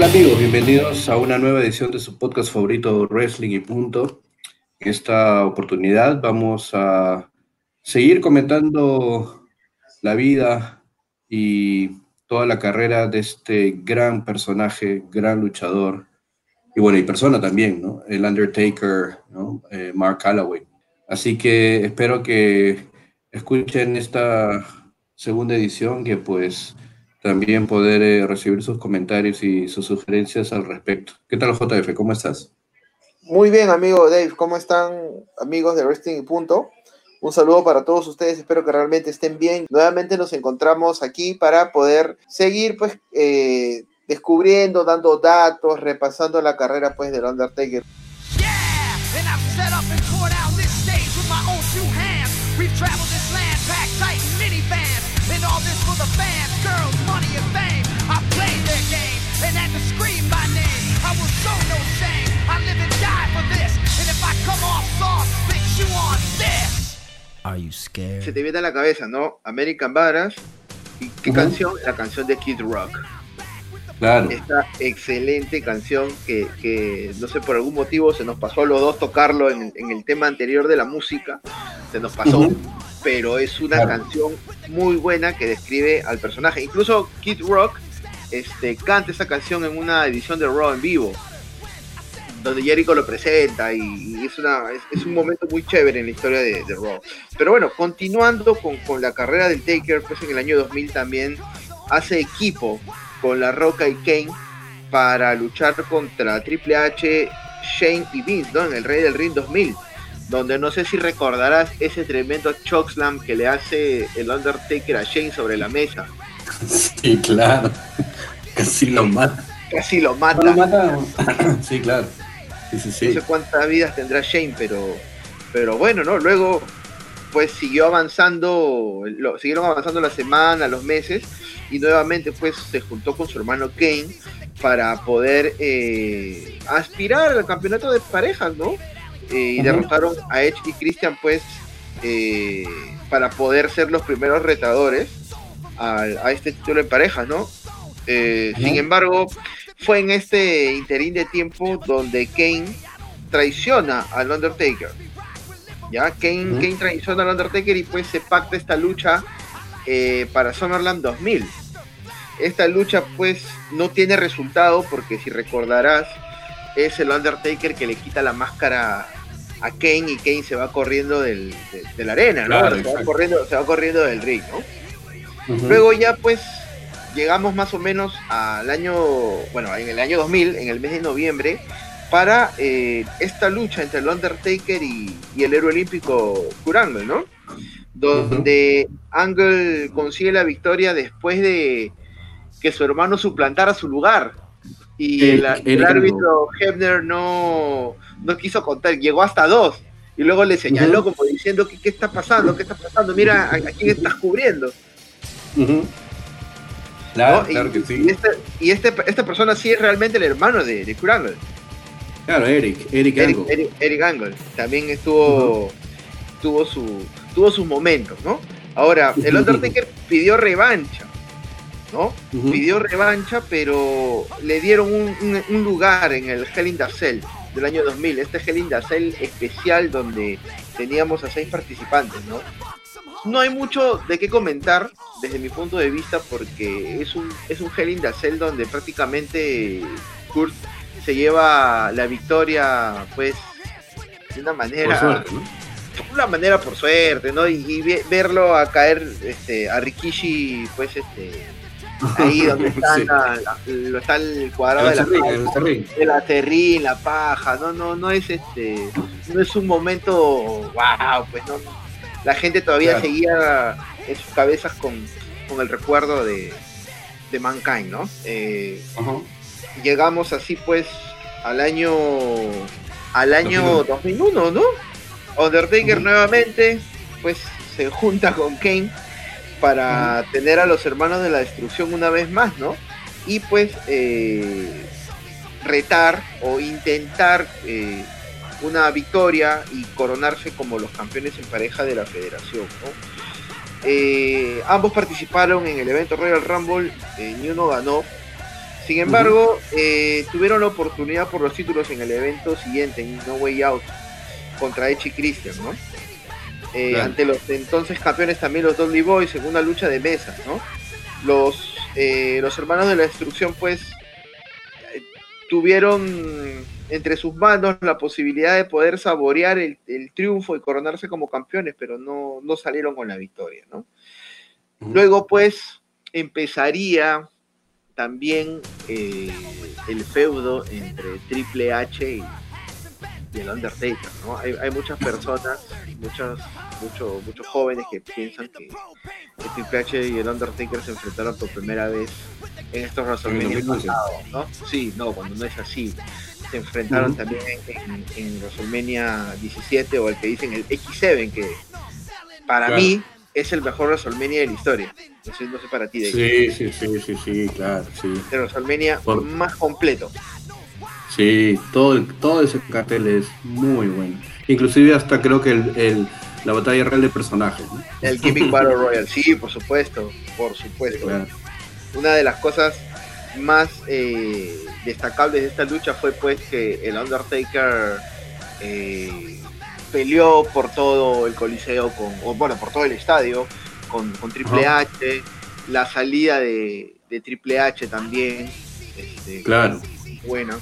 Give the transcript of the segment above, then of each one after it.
tal amigos? Bienvenidos a una nueva edición de su podcast favorito Wrestling y Punto. En esta oportunidad vamos a seguir comentando la vida y toda la carrera de este gran personaje, gran luchador y bueno, y persona también, ¿no? El Undertaker, ¿no? Eh, Mark Calloway. Así que espero que escuchen esta segunda edición que pues también poder eh, recibir sus comentarios y sus sugerencias al respecto. ¿Qué tal, JF? ¿Cómo estás? Muy bien, amigo Dave. ¿Cómo están, amigos de Wrestling y Punto? Un saludo para todos ustedes, espero que realmente estén bien. Nuevamente nos encontramos aquí para poder seguir pues eh, descubriendo, dando datos, repasando la carrera pues del Undertaker. Se te viene a la cabeza, ¿no? American Badass. ¿Y qué canción? La canción de Kid Rock. Claro. Esta excelente canción que, no sé, por algún motivo se nos pasó a los dos tocarlo en, el tema anterior de la música. Se nos pasó. Pero es una canción muy buena que describe al personaje. Incluso Kid Rock este, canta esa canción en una edición de Raw en vivo donde Jericho lo presenta y, es, una, es, un momento muy chévere en la historia de, de Raw. Pero bueno, continuando con, con, la carrera del Taker, pues en el año 2000 también hace equipo con La Roca y Kane para luchar contra Triple H, Shane y Vince, ¿no? En el Rey del Ring 2000, donde no sé si recordarás ese tremendo chokeslam que le hace el Undertaker a Shane sobre la mesa. Sí, claro. Casi lo mata. Casi lo mata. lo mata? sí, claro. No sé cuántas vidas tendrá Shane, pero, pero bueno, ¿no? Luego, pues siguió avanzando, lo, siguieron avanzando la semana, los meses, y nuevamente pues se juntó con su hermano Kane para poder eh, aspirar al campeonato de parejas, ¿no? Eh, y derrotaron a Edge y Christian pues eh, para poder ser los primeros retadores a, a este título de parejas, ¿no? Sin embargo, fue en este interín de tiempo donde Kane traiciona al Undertaker. Ya, Kane, Kane traiciona al Undertaker y pues se pacta esta lucha eh, para Summerland 2000. Esta lucha pues no tiene resultado porque si recordarás es el Undertaker que le quita la máscara a Kane y Kane se va corriendo del, de, la arena, ¿no? se, va corriendo, se va corriendo del ring, ¿no? Luego ya pues llegamos más o menos al año, bueno, en el año 2000, en el mes de noviembre, para eh, esta lucha entre el Undertaker y, el héroe olímpico Kurt Angle, ¿no? Donde Angle consigue la victoria después de que su hermano suplantara su lugar. Y el, árbitro Hebner no, no quiso contar, llegó hasta dos. Y luego le señaló como diciendo, ¿qué, ¿qué, está pasando? ¿Qué está pasando? Mira, ¿a, quién estás cubriendo? Claro, claro que sí. Y, este, y este, esta persona sí es realmente el hermano de, de Kurt Angle. Claro, Eric, Eric Angle. Eric, Angle. También estuvo, tuvo, su, tuvo sus momentos, ¿no? Ahora, el Undertaker pidió revancha, ¿no? Pidió revancha, pero le dieron un, un, lugar en el Hell in the Cell del año 2000, este Hell in the Cell especial donde teníamos a seis participantes, ¿no? No hay mucho de qué comentar desde mi punto de vista porque es un, es un Hell in the Cell donde prácticamente Kurt se lleva la victoria pues de una manera una manera por suerte no y, verlo a caer este a Rikishi pues este ahí donde está, está el cuadrado de la, de la la paja, no, no, no es este, no es un momento wow, pues no, la gente todavía seguía en sus cabezas con, el recuerdo de, de Mankind, ¿no? Eh, llegamos así pues al año al año 2001, ¿no? Undertaker nuevamente pues se junta con Kane para tener a los hermanos de la destrucción una vez más, ¿no? Y pues eh, retar o intentar eh, una victoria y coronarse como los campeones en pareja de la federación. Eh, ambos participaron en el evento Royal Rumble, eh, ni uno ganó. Sin embargo, eh, tuvieron la oportunidad por los títulos en el evento siguiente, en No Way Out, contra Echi Christian, ¿no? Eh, ante los entonces campeones también los Dudley Boys en una lucha de mesas, ¿no? Los, eh, los hermanos de la destrucción pues tuvieron entre sus manos la posibilidad de poder saborear el, triunfo y coronarse como campeones, pero no, no salieron con la victoria, ¿no? Luego pues empezaría también eh, el feudo entre Triple H y, el Undertaker, ¿no? Hay, muchas personas, muchos, muchos jóvenes que piensan que, Triple H y el Undertaker se enfrentaron por primera vez en estos WrestleMania pasados, ¿no? Sí, no, cuando no es así. Se enfrentaron también en, en, WrestleMania 17 o el que dicen el X7, que para mí es el mejor WrestleMania de la historia. No sé, no sé para ti. De sí, sí, sí, sí, sí, claro, sí. El WrestleMania más completo. Sí, todo, todo ese cartel es muy bueno. Inclusive hasta creo que el, la batalla real de personajes. El Gimmick Battle Royale, sí, por supuesto, por supuesto. Una de las cosas más eh, destacables de esta lucha fue pues que el Undertaker eh, peleó por todo el coliseo, con, o bueno, por todo el estadio, con, Triple H, la salida de, Triple H también. Este, claro. Bueno.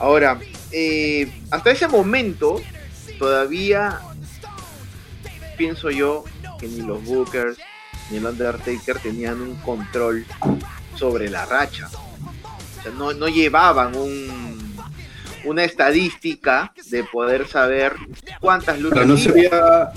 Ahora, eh, hasta ese momento, todavía pienso yo que ni los Bookers ni el Undertaker tenían un control sobre la racha. Sea, no, no llevaban un, una estadística de poder saber cuántas luchas. no se había,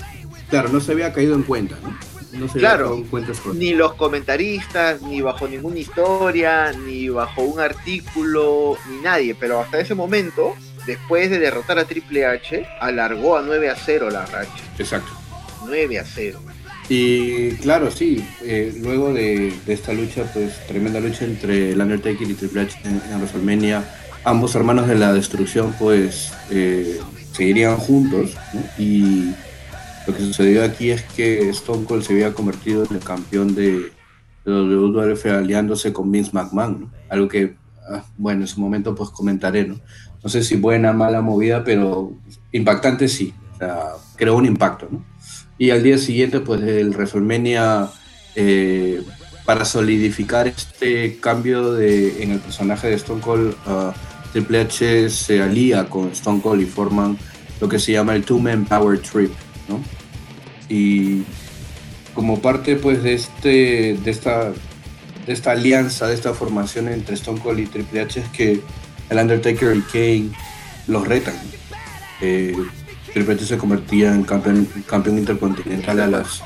claro, no se había caído en cuenta, ¿no? No se claro, en cuenta ni los comentaristas, ni bajo ninguna historia, ni bajo un artículo, ni nadie, pero hasta ese momento, después de derrotar a Triple H, alargó a 9 a 0 la racha. Exacto. 9 a 0. Y claro, sí, eh, luego de, esta lucha, pues tremenda lucha entre el Undertaker y Triple H en, en WrestleMania ambos hermanos de la destrucción pues eh, seguirían juntos y lo que sucedió aquí es que Stone Cold se había convertido en el campeón de, de WWF aliándose con Vince McMahon, algo que ah, bueno en su momento pues comentaré, ¿no? no sé si buena mala movida pero impactante sí, o sea, creó un impacto ¿no? Y al día siguiente pues el WrestleMania eh, para solidificar este cambio de, en el personaje de Stone Cold uh, Triple H se alía con Stone Cold y forman lo que se llama el Two Man Power Trip, ¿no? Y como parte pues de este de esta de esta alianza, de esta formación entre Stone Cold y Triple H es que el Undertaker y Kane los retan. Eh, Triple H se convertía en campeón, campeón intercontinental a las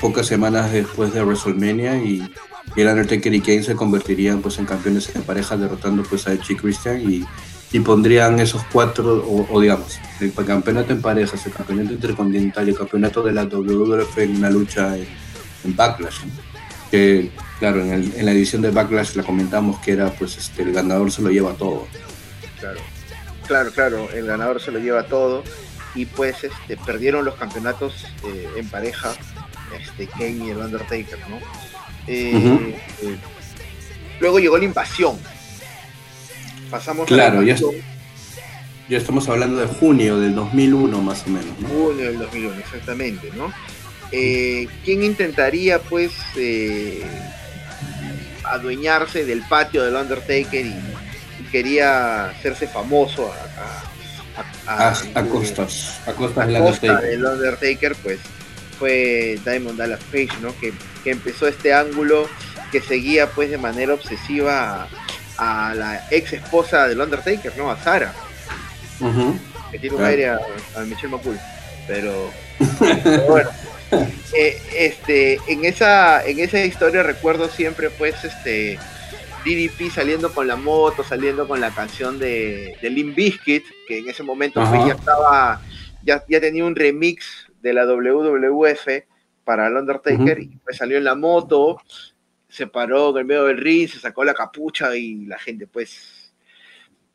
pocas semanas después de WrestleMania y el Undertaker y Kane se convertirían pues en campeones en pareja derrotando pues a Edge y Christian y, y pondrían esos cuatro o, digamos el campeonato en parejas el campeonato intercontinental y el campeonato de la WWF en una lucha en, Backlash que claro en, el, en, la edición de Backlash la comentamos que era pues este el ganador se lo lleva todo. Claro claro claro el ganador se lo lleva todo y pues este perdieron los campeonatos eh, en pareja este Kane y el Undertaker no eh, eh, luego llegó la invasión. Pasamos claro, ya, ya, estamos hablando de junio del 2001 más o menos. Junio del 2001, exactamente, ¿no? Eh, ¿Quién intentaría pues adueñarse del patio del Undertaker y, quería hacerse famoso a, a, costas, a costas del Undertaker, pues fue Diamond Dallas Page, ¿no? Que, empezó este ángulo que seguía pues de manera obsesiva a, la ex esposa del Undertaker, ¿no? A Sara. Que tiene un aire a, Michelle McCool. Pero, bueno. Eh, este, en esa, en esa historia recuerdo siempre pues este DDP saliendo con la moto, saliendo con la canción de, de Limp Bizkit, que en ese momento pues, ya estaba, ya, ya tenía un remix de la WWF para el Undertaker y pues salió en la moto, se paró en el medio del ring, se sacó la capucha y la gente pues...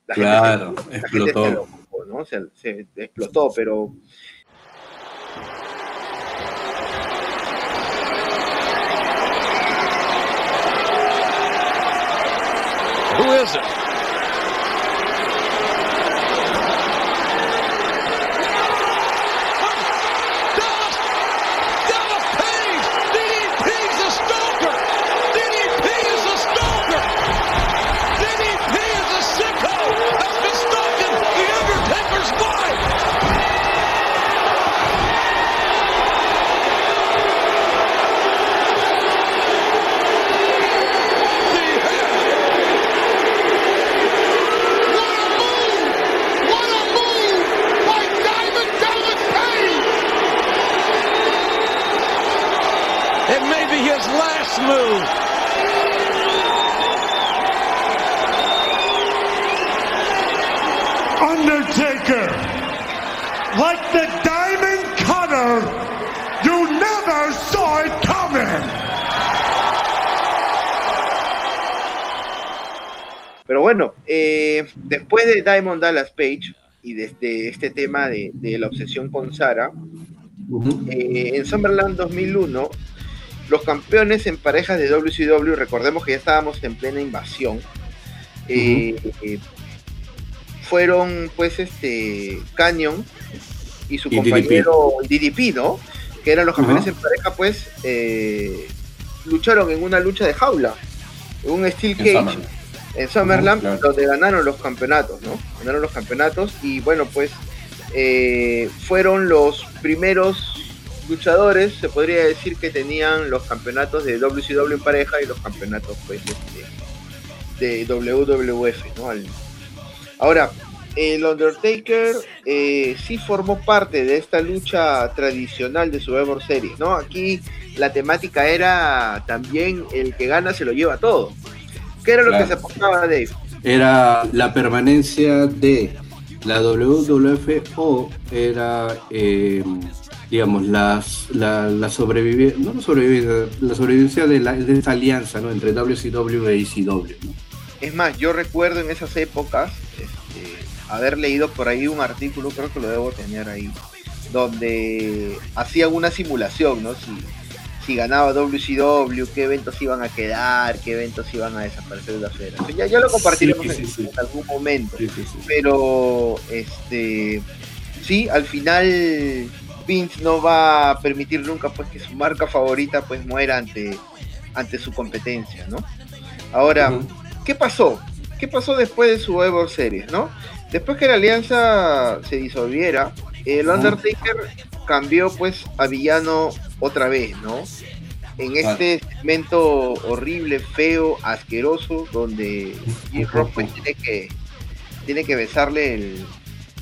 claro, explotó. se explotó, pero Who is it? Después de Diamond Dallas Page y desde este tema de, la obsesión con Sara, eh, en Summerland 2001, los campeones en parejas de WCW, recordemos que ya estábamos en plena invasión, eh, fueron pues este Canyon y su compañero DDP. ¿no? Que eran los campeones en pareja, pues lucharon en una lucha de jaula, en un Steel Cage en Summerland, donde ganaron los campeonatos, ¿no? Ganaron los campeonatos y bueno, pues eh, fueron los primeros luchadores, se podría decir que tenían los campeonatos de WCW en pareja y los campeonatos pues de, WWF, ¿no? ahora, el Undertaker eh, sí formó parte de esta lucha tradicional de Survivor Series, ¿no? Aquí la temática era también el que gana se lo lleva todo. ¿Qué era lo que se apostaba, Dave? Era la permanencia de la WWF o era, eh, digamos, las, la, la sobrevivencia, no la sobrevivencia, la sobrevivencia de, la, de esta alianza ¿no? entre WCW e ECW. Es más, yo recuerdo en esas épocas este, haber leído por ahí un artículo, creo que lo debo tener ahí, donde hacían una simulación, ¿no? Si, si ganaba WCW, qué eventos iban a quedar, qué eventos iban a desaparecer de la federación. Ya, ya lo compartiremos en, algún momento. Pero este sí, al final Vince no va a permitir nunca pues que su marca favorita pues muera ante, ante su competencia, ¿no? Ahora, ¿qué pasó? ¿Qué pasó después de su Ever Series, no? Después que la alianza se disolviera, el Undertaker cambió pues a villano otra vez, ¿no? En este segmento horrible, feo, asqueroso, donde Rock pues, tiene que tiene que besarle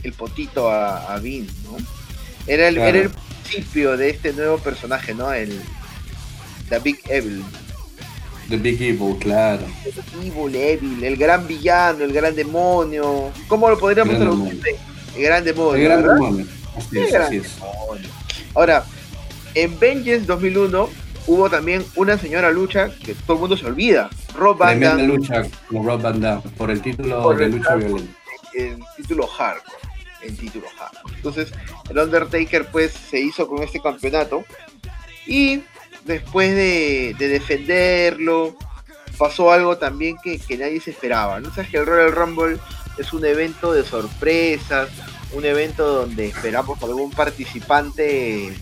el, potito a, a Vince, ¿no? Era el, era el principio de este nuevo personaje, ¿no? El The Big Evil. The Big Evil, claro. The Evil, Evil, el gran villano, el gran demonio. ¿Cómo lo podríamos traducir? El gran demonio. El gran demonio. Así es, así es. Ahora, en Vengeance 2001 hubo también una señora lucha que todo el mundo se olvida. Rob Van Damme. lucha con Rob Van Damme por el título de lucha violenta. El título hardcore. El título hardcore. Entonces, el Undertaker pues se hizo con este campeonato y después de, defenderlo pasó algo también que, nadie se esperaba. ¿no? Sabes que el Royal Rumble es un evento de sorpresas, un evento donde esperamos algún participante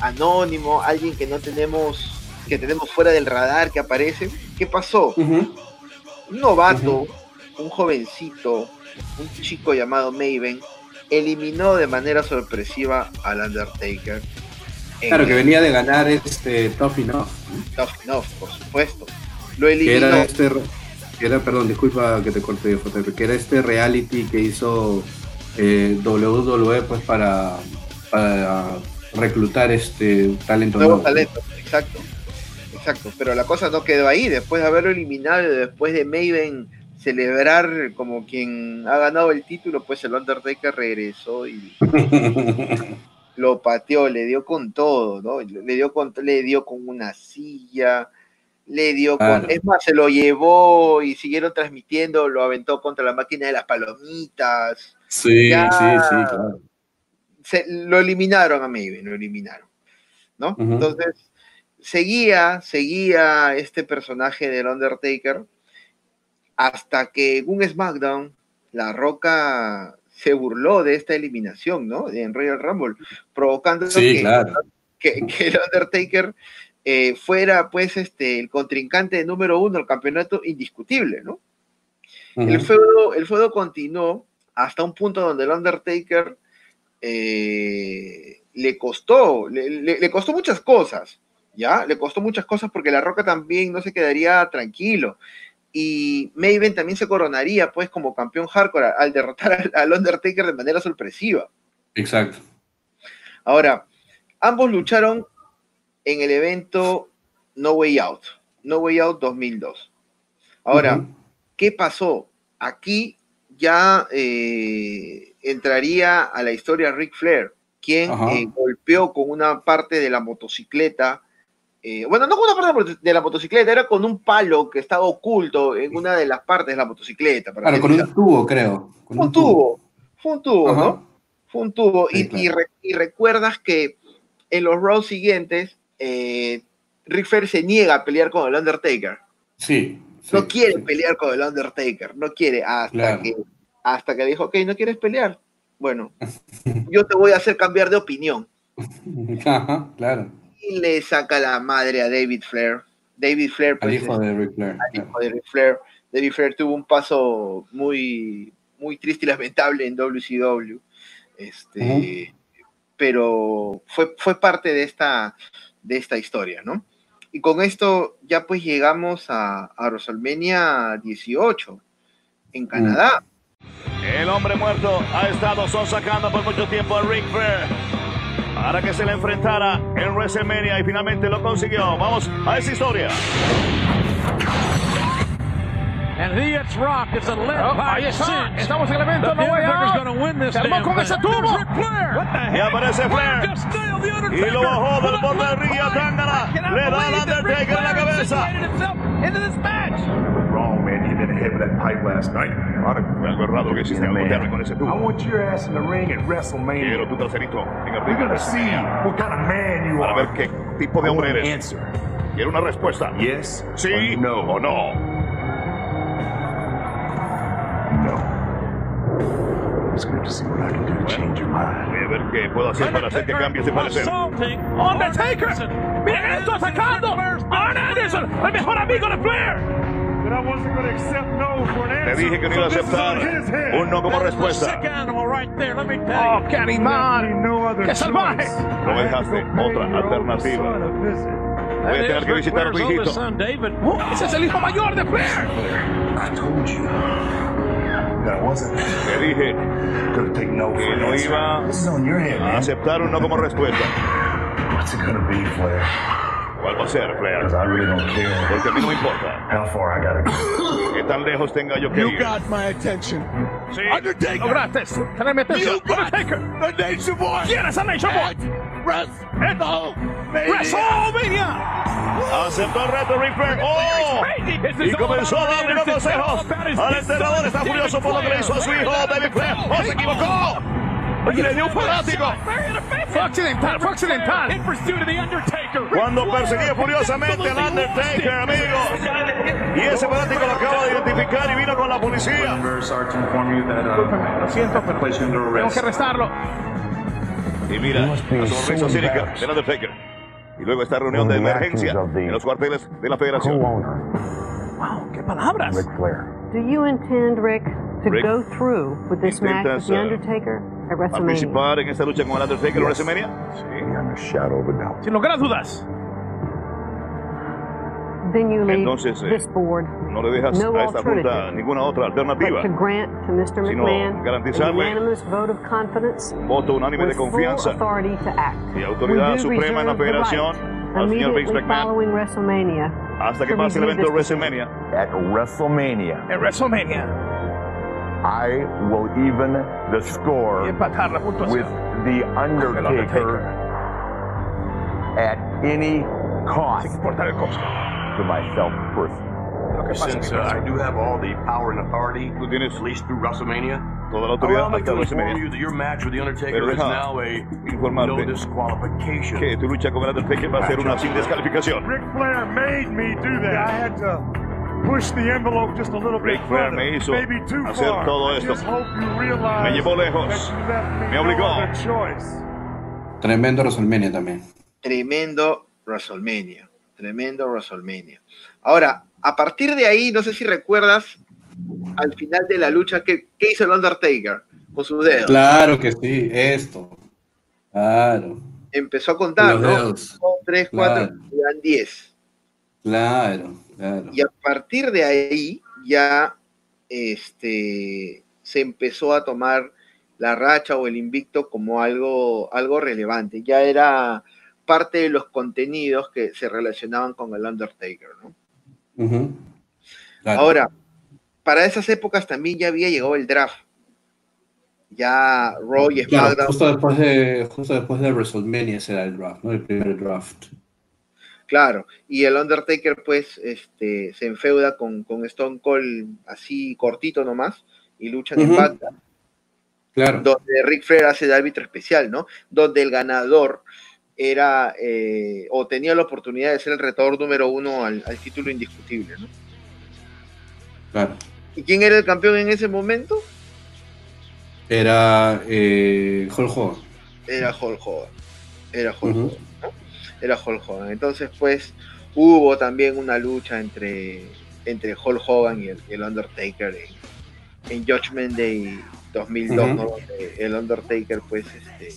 anónimo, alguien que no tenemos, que tenemos fuera del radar que aparece. ¿Qué pasó? Un novato, un jovencito, un chico llamado Maven, eliminó de manera sorpresiva al Undertaker. Claro, que venía de ganar este Tough Enough. Tough Enough, por supuesto. Lo eliminó. era este, era, perdón, disculpa que te corte, que era este reality que hizo eh, WWE pues para, para reclutar este talento nuevo. talento, exacto. Exacto, pero la cosa no quedó ahí, después de haberlo eliminado, después de Maven celebrar como quien ha ganado el título, pues el Undertaker regresó y lo pateó, le dio con todo, ¿no? Le dio con, le dio con una silla, le dio con, es más, se lo llevó y siguieron transmitiendo, lo aventó contra la máquina de las palomitas. Sí, sí, sí, claro lo eliminaron a Maven, lo eliminaron, ¿no? Entonces, seguía, seguía este personaje del Undertaker hasta que en un SmackDown, La Roca se burló de esta eliminación, ¿no? En Royal Rumble, provocando que, el Undertaker eh, fuera, pues, este, el contrincante número uno del campeonato indiscutible, ¿no? el, feudo, el feudo continuó hasta un punto donde el Undertaker eh, le costó, le, costó muchas cosas, ¿ya? Le costó muchas cosas porque La Roca también no se quedaría tranquilo. Y Maven también se coronaría, pues, como campeón hardcore al, derrotar al, Undertaker de manera sorpresiva. Exacto. Ahora, ambos lucharon en el evento No Way Out, No Way Out 2002. Ahora, ¿qué pasó? Aquí ya eh, entraría a la historia Ric Flair, quien eh, golpeó con una parte de la motocicleta. Eh, bueno, no con una parte de la motocicleta, era con un palo que estaba oculto en una de las partes de la motocicleta. claro, con un tubo, creo. Con un, tubo. Fue un tubo, ¿no? Fue un tubo. y, recuerdas que en los rows siguientes, eh, Ric Flair se niega a pelear con el Undertaker. Sí. no quiere pelear con el Undertaker, no quiere, hasta que hasta que dijo, ok, ¿no quieres pelear? Bueno, yo te voy a hacer cambiar de opinión. Ajá, claro. Y le saca la madre a David Flair. David Flair, pues, hijo de Ric Flair. hijo de Ric Flair. David Flair tuvo un paso muy, muy triste y lamentable en WCW. Este, Pero fue, fue parte de esta, de esta historia, ¿no? Y con esto ya pues llegamos a, a WrestleMania 18 en Canadá. El hombre muerto ha estado sonsacando por mucho tiempo a Rick Flair para que se le enfrentara en WrestleMania y finalmente lo consiguió. Vamos a esa historia. And he gets rocked. It's a led oh, by Sin. Estamos en el evento. No way out. Se armó con ese tubo. Y aparece Flair. Y lo bajó del borde del ring y a Tangana. Le da al Undertaker en la cabeza. Into this match. Wrong, man. You didn't hit that pipe last night. Algo errado que hiciste con ese tubo. I want your ass in the ring at WrestleMania. Quiero tu traserito en el ring. We're gonna see what kind of man you are. Para ver qué tipo de hombre eres. Quiero una respuesta. Yes. Sí no. o no. It's good to see what I can do to change your mind. Voy a ver qué puedo hacer para hacer que cambies de parecer. Undertaker, miren esto atacando. Arn Anderson, el mejor amigo de Flair. Te dije que no iba a aceptar un no como respuesta. Oh, Candyman. ¡Qué salvaje! No me dejaste otra alternativa. Voy a tener que visitar a tu hijito. Ese es el hijo mayor de Flair. Te dije que no iba a aceptar un no como respuesta. ¿Cuál va a ser, Flair? Porque a mí no me importa. ¿Qué tan lejos tenga yo que ir? Sí. Lograste tenerme atención. Undertaker. The Nation Boy. ¿Quién es el Nation Boy? WrestleMania. Aceptó el reto Ric Flair. ¡Oh! Y comenzó a darle los consejos al entrenador. Está furioso por lo que le hizo a su hijo David Flair. ¡Oh, se equivocó! Y le dio un fanático. Fue accidental, fue accidental. Cuando perseguía furiosamente al Undertaker, amigo. Y ese fanático lo acaba de identificar y vino con la policía. Lo siento, pero tengo que arrestarlo. Y mira, la sonrisa cínica del Undertaker. Y luego esta reunión de emergencia en los cuarteles de la federación. Wow, qué palabras. Flair. Do you intend, Rick, to Rick, go through with this match with The Undertaker at WrestleMania? participar en esta lucha con el Undertaker en WrestleMania? Sí. Sin lugar a dudas. Then you leave Entonces, eh, this board no le dejas no a esta junta ninguna otra alternativa, to grant to Mr. sino McMahon a garantizarle unanimous vote of confidence un voto unánime de with full confianza authority to act. y autoridad suprema en la federación right, al señor Vince immediately McMahon following WrestleMania hasta que pase el evento. WrestleMania. At WrestleMania, En WrestleMania. I will even the score with The Undertaker. at any cost Sin importar el costo. to myself personally. Lo que pasa Since es que- uh, I do have all the power and authority, Tú tienes at least through WrestleMania, toda la autoridad allow me hasta to inform WrestleMania. you that your match with The Undertaker Pero is deja now a informarte no disqualification. que tu lucha con el Undertaker va a ser una sin descalificación. Ric Flair made me do that. I had to push the envelope just a little bit Ric Flair further, me hizo maybe too hacer far. todo I esto. just hope you realize Me llevó lejos. that you left me Me no obligó. other choice. Tremendo WrestleMania también. Tremendo WrestleMania. Tremendo WrestleMania. Ahora, a partir de ahí, no sé si recuerdas al final de la lucha que, ¿qué hizo el Undertaker con sus dedos. Claro que sí, esto. Claro, Empezó a contar, Los ¿no? dedos. 2, 3, 4, Claro. eran 10. claro, claro. Y a partir de ahí ya este, se empezó a tomar la racha o el invicto como algo, algo relevante. Ya era parte de los contenidos que se relacionaban con el Undertaker. ¿no? Claro. Ahora, para esas épocas también ya había llegado el draft. Ya Raw y Claro, SmackDown. justo después de justo después de WrestleMania será el draft, ¿no? El primer draft. Claro, y el Undertaker pues este, se enfeuda con, con Stone Cold así cortito nomás y luchan en. Bagdad. Claro. donde Rick Flair hace de árbitro especial, ¿no? Donde el ganador era eh, o tenía la oportunidad de ser el retador número uno al, al título indiscutible, ¿no? Claro. ¿Y quién era el campeón en ese momento? Era eh, Hulk Hogan. Era Hulk Hogan. Era Hulk. Hogan, ¿no? Era Hulk Hogan. Entonces, pues, hubo también una lucha entre, entre Hulk Hogan y el, el Undertaker en, en Judgment Day 2002, Ujú. ¿no? El Undertaker, pues, este,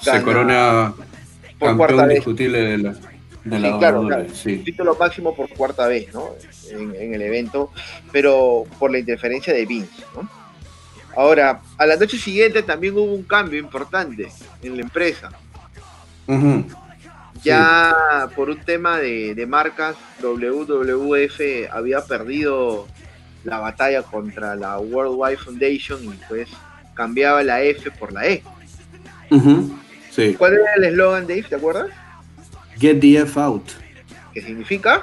Se corona por cuarta vez. indiscutible de la, de la Sí, claro, claro. sí. título máximo por cuarta vez, ¿no? En, en el evento, pero por la interferencia de Vince, ¿no? Ahora, a la noche siguiente también hubo un cambio importante en la empresa. Ya por un tema de, de marcas, WWF había perdido la batalla contra la World Wide Foundation y pues cambiaba la F por la E. Ujú. Sí. ¿Cuál era el eslogan, Dave? ¿Te acuerdas? Get the F out. ¿Qué significa?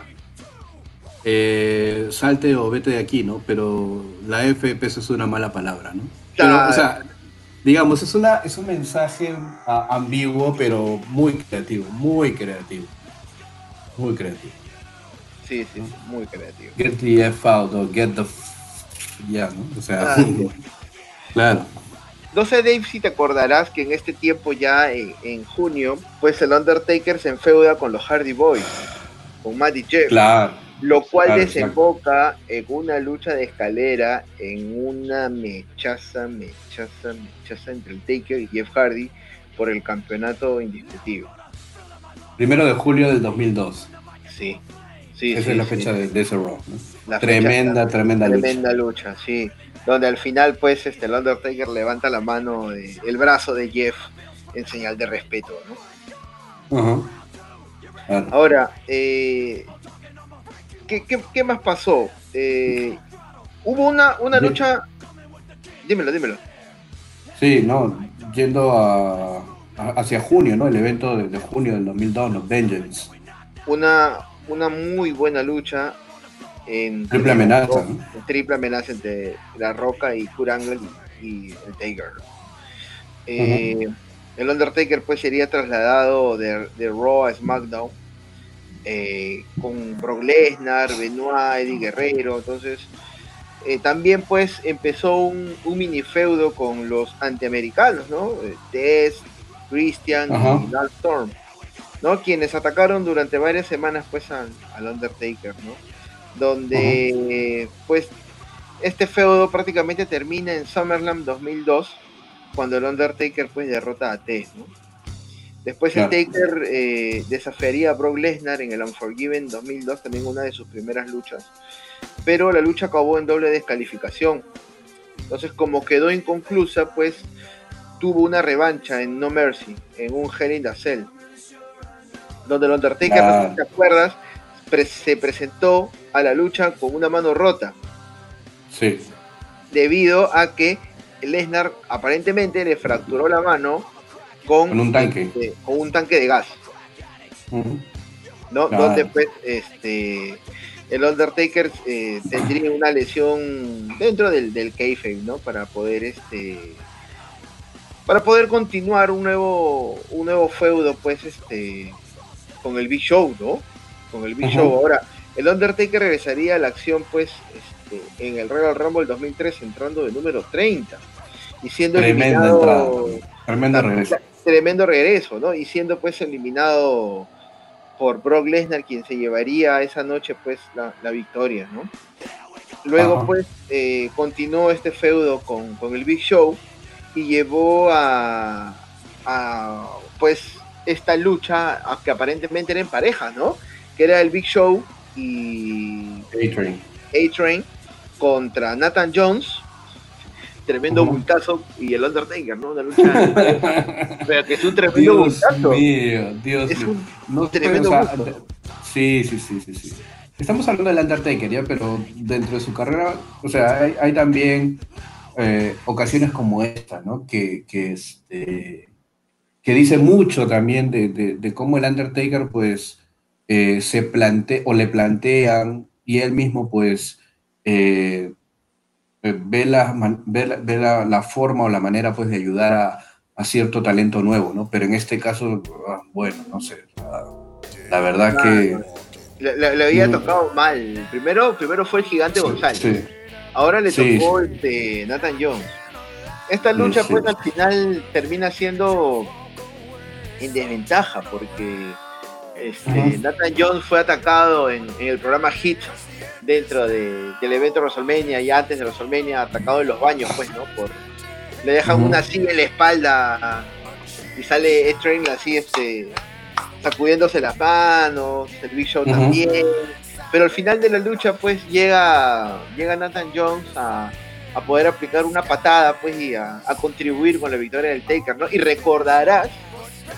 Eh, salte o vete de aquí, ¿no? Pero la F pues, es una mala palabra, ¿no? Pero, Claro. o sea, digamos, es, una, es un mensaje ambiguo, pero muy creativo, muy creativo. Muy creativo. Sí, sí, muy creativo. Get the F out o get the f ya, ¿no? O sea, Ah. claro. No sé, Dave, si te acordarás que en este tiempo ya en, en junio, pues el Undertaker se enfeuda con los Hardy Boys, con Matt y Jeff, Claro. lo cual claro, desemboca en una lucha de escalera, en una mechaza, mechaza, mechaza entre el Taker y Jeff Hardy por el campeonato indiscutible. Primero de julio del 2002. Sí, sí, Esa sí, es la sí. fecha de, de ese Raw. ¿no? La Tremenda, fecha, tremenda lucha. tremenda lucha, sí. Donde al final, pues, este, el Undertaker levanta la mano, de- el brazo de Jeff en señal de respeto, ¿no? Claro. Ahora, eh, ¿qué, qué, qué más pasó? Eh, hubo una, una lucha. Dímelo, dímelo. Sí, no, yendo a, a- hacia junio, ¿no? El evento de, de junio del 2002, los Vengeance. Una, una muy buena lucha en Triple amenaza, ¿no? triple amenaza entre La Roca y Kurt Angle y, el Taker. Eh, El Undertaker pues sería trasladado de, de Raw a SmackDown eh, con Brock Lesnar, Benoit, Eddie Guerrero. Entonces eh, también pues empezó un, un mini feudo con los antiamericanos, ¿no? Test, Christian y Lance Storm, ¿no? Quienes atacaron durante varias semanas pues al, al Undertaker, ¿no? Donde pues este feudo prácticamente termina en SummerSlam 2002 cuando el Undertaker pues derrota a Test, ¿no? Después Claro. el Taker eh, desafiaría a Brock Lesnar en el Unforgiven 2002, también una de sus primeras luchas. Pero la lucha acabó en doble descalificación. Entonces, como quedó inconclusa, pues tuvo una revancha en No Mercy, en un Hell in a Cell. Donde el Undertaker, no sé si te acuerdas, pre- se presentó a la lucha con una mano rota Sí. debido a que Lesnar aparentemente le fracturó la mano con, Con un tanque. este, con un tanque de gas. ¿no? Claro. Donde pues este el Undertaker eh, tendría una lesión dentro del, del kayfabe, ¿no? Para poder este para poder continuar un nuevo un nuevo feudo pues este con el Big Show, ¿no? Con el Big Ajá. Show ahora el Undertaker regresaría a la acción pues este, en el Royal Rumble 2003 entrando de número 30 y siendo eliminado tremendo regreso. tremendo regreso no y siendo pues eliminado por Brock Lesnar quien se llevaría esa noche pues la, victoria no luego pues eh, continuó este feudo con, con, el Big Show y llevó a, a pues esta lucha que aparentemente era en pareja no que era el Big Show y A-Train. contra Nathan Jones. Tremendo multazo y el Undertaker, ¿no? Una lucha. pero que es un tremendo Dios Mío, Dios es un no tremendo Sí, sí, sí, sí, sí. Estamos hablando del Undertaker, ¿ya? Pero dentro de su carrera, o sea, hay, hay también eh, ocasiones como esta, ¿no? Que, que, este, que dice mucho también de, de, de cómo el Undertaker, pues, eh, se plantea o le plantean y él mismo pues eh, ve, la, ve, la, forma o la manera pues de ayudar a, cierto talento nuevo, ¿no? Pero en este caso, ah, bueno, no sé, la, verdad que... Le, había tocado mal. Primero, primero fue el gigante González. Ahora le tocó este Nathan Jones. Esta lucha pues al final termina siendo en desventaja porque este, Nathan Jones fue atacado en, el programa Hit dentro del evento WrestleMania y antes de WrestleMania, atacado en los baños, pues, ¿no? Por, le dejan una silla en la espalda y sale Train así, este, sacudiéndose las manos, el Big Show también. Pero al final de la lucha, pues, llega, llega Nathan Jones a, poder aplicar una patada, pues, y a, a contribuir con la victoria del Taker, ¿no? Y recordarás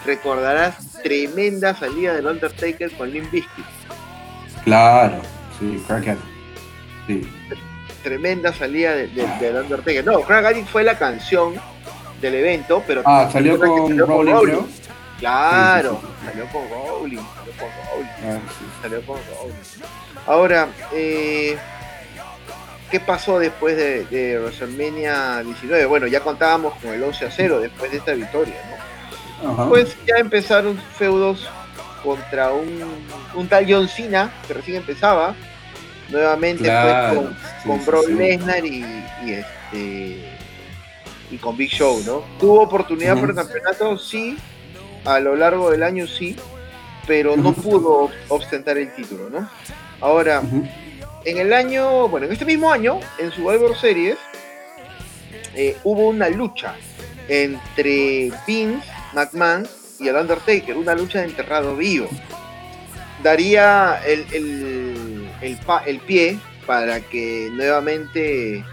recordarás tremenda salida del Undertaker con Limp Bizkit. Claro, sí, Crack Sí. Tremenda salida del Undertaker. No, Crack fue la canción del evento, pero. Ah, salió con, Rowling, Claro, salió con Rowling, salió con Rowling. Ah, salió con Rowling. Ahora, eh, ¿qué pasó después de, de, WrestleMania 19? Bueno, ya contábamos con el 11 a 0 después de esta victoria, ¿no? Pues ya empezaron feudos contra un, un tal John Cena, que recién empezaba. Nuevamente con, con Brock Lesnar y, este y con Big Show, ¿no? Tuvo oportunidad por el campeonato, sí, a lo largo del año sí, pero no pudo ostentar el título, ¿no? Ahora, en el año, bueno, en este mismo año, en Survivor Series, eh, hubo una lucha entre Vince McMahon y el Undertaker, una lucha de enterrado vivo. Daría el, el, pie para que nuevamente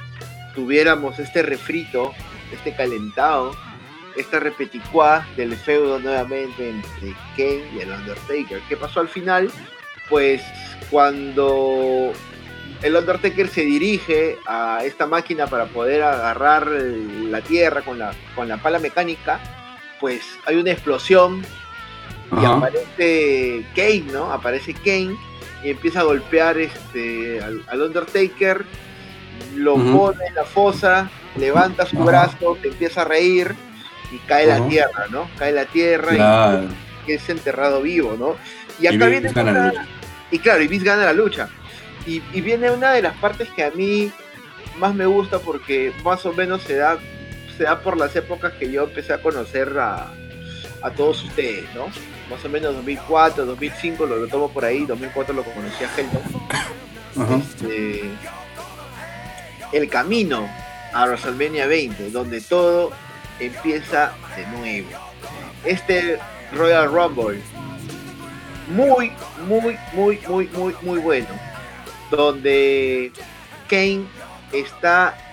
tuviéramos este refrito, este calentado, esta repeticuá del feudo nuevamente entre Kane y el Undertaker. ¿Qué pasó al final? Pues cuando el Undertaker se dirige a esta máquina para poder agarrar la tierra con la, con la pala mecánica, pues hay una explosión y aparece Kane, ¿no? Aparece Kane y empieza a golpear este, al, Undertaker, lo pone en la fosa, levanta su brazo, empieza a reír y cae la tierra, ¿no? Cae la tierra y es enterrado vivo, ¿no? Y acá viene y claro, y Vince gana la lucha. Y, y, viene una de las partes que a mí más me gusta porque más o menos se da se da por las épocas que yo empecé a conocer a, todos ustedes, ¿no? Más o menos 2004, 2005 lo, tomo por ahí, 2004 lo conocí a Helton. Este, el camino a WrestleMania 20, donde todo empieza de nuevo. Este Royal Rumble, muy, muy, muy, muy, muy, muy bueno. Donde Kane está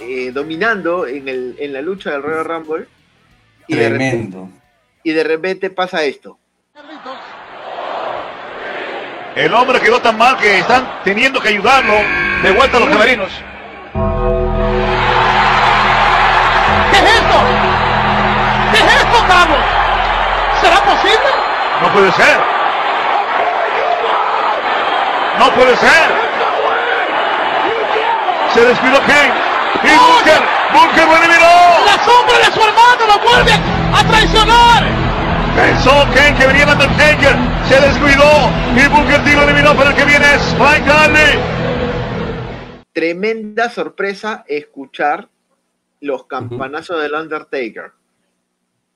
eh, dominando en, el, en la lucha del Royal Rumble. Y De repente, y de repente pasa esto. El hombre quedó tan mal que están teniendo que ayudarlo de vuelta a los camerinos. ¿Qué es esto? ¿Qué es esto, Carlos? ¿Será posible? No puede ser. No puede ser. Se despidió Kane. Y Bunker, Bunker lo eliminó. La sombra de su hermano lo vuelve a traicionar. Pensó Ken que venía el Undertaker. Se descuidó. Y Booker T lo eliminó, pero el que viene es Mike Dudley. Tremenda sorpresa escuchar los campanazos del Undertaker.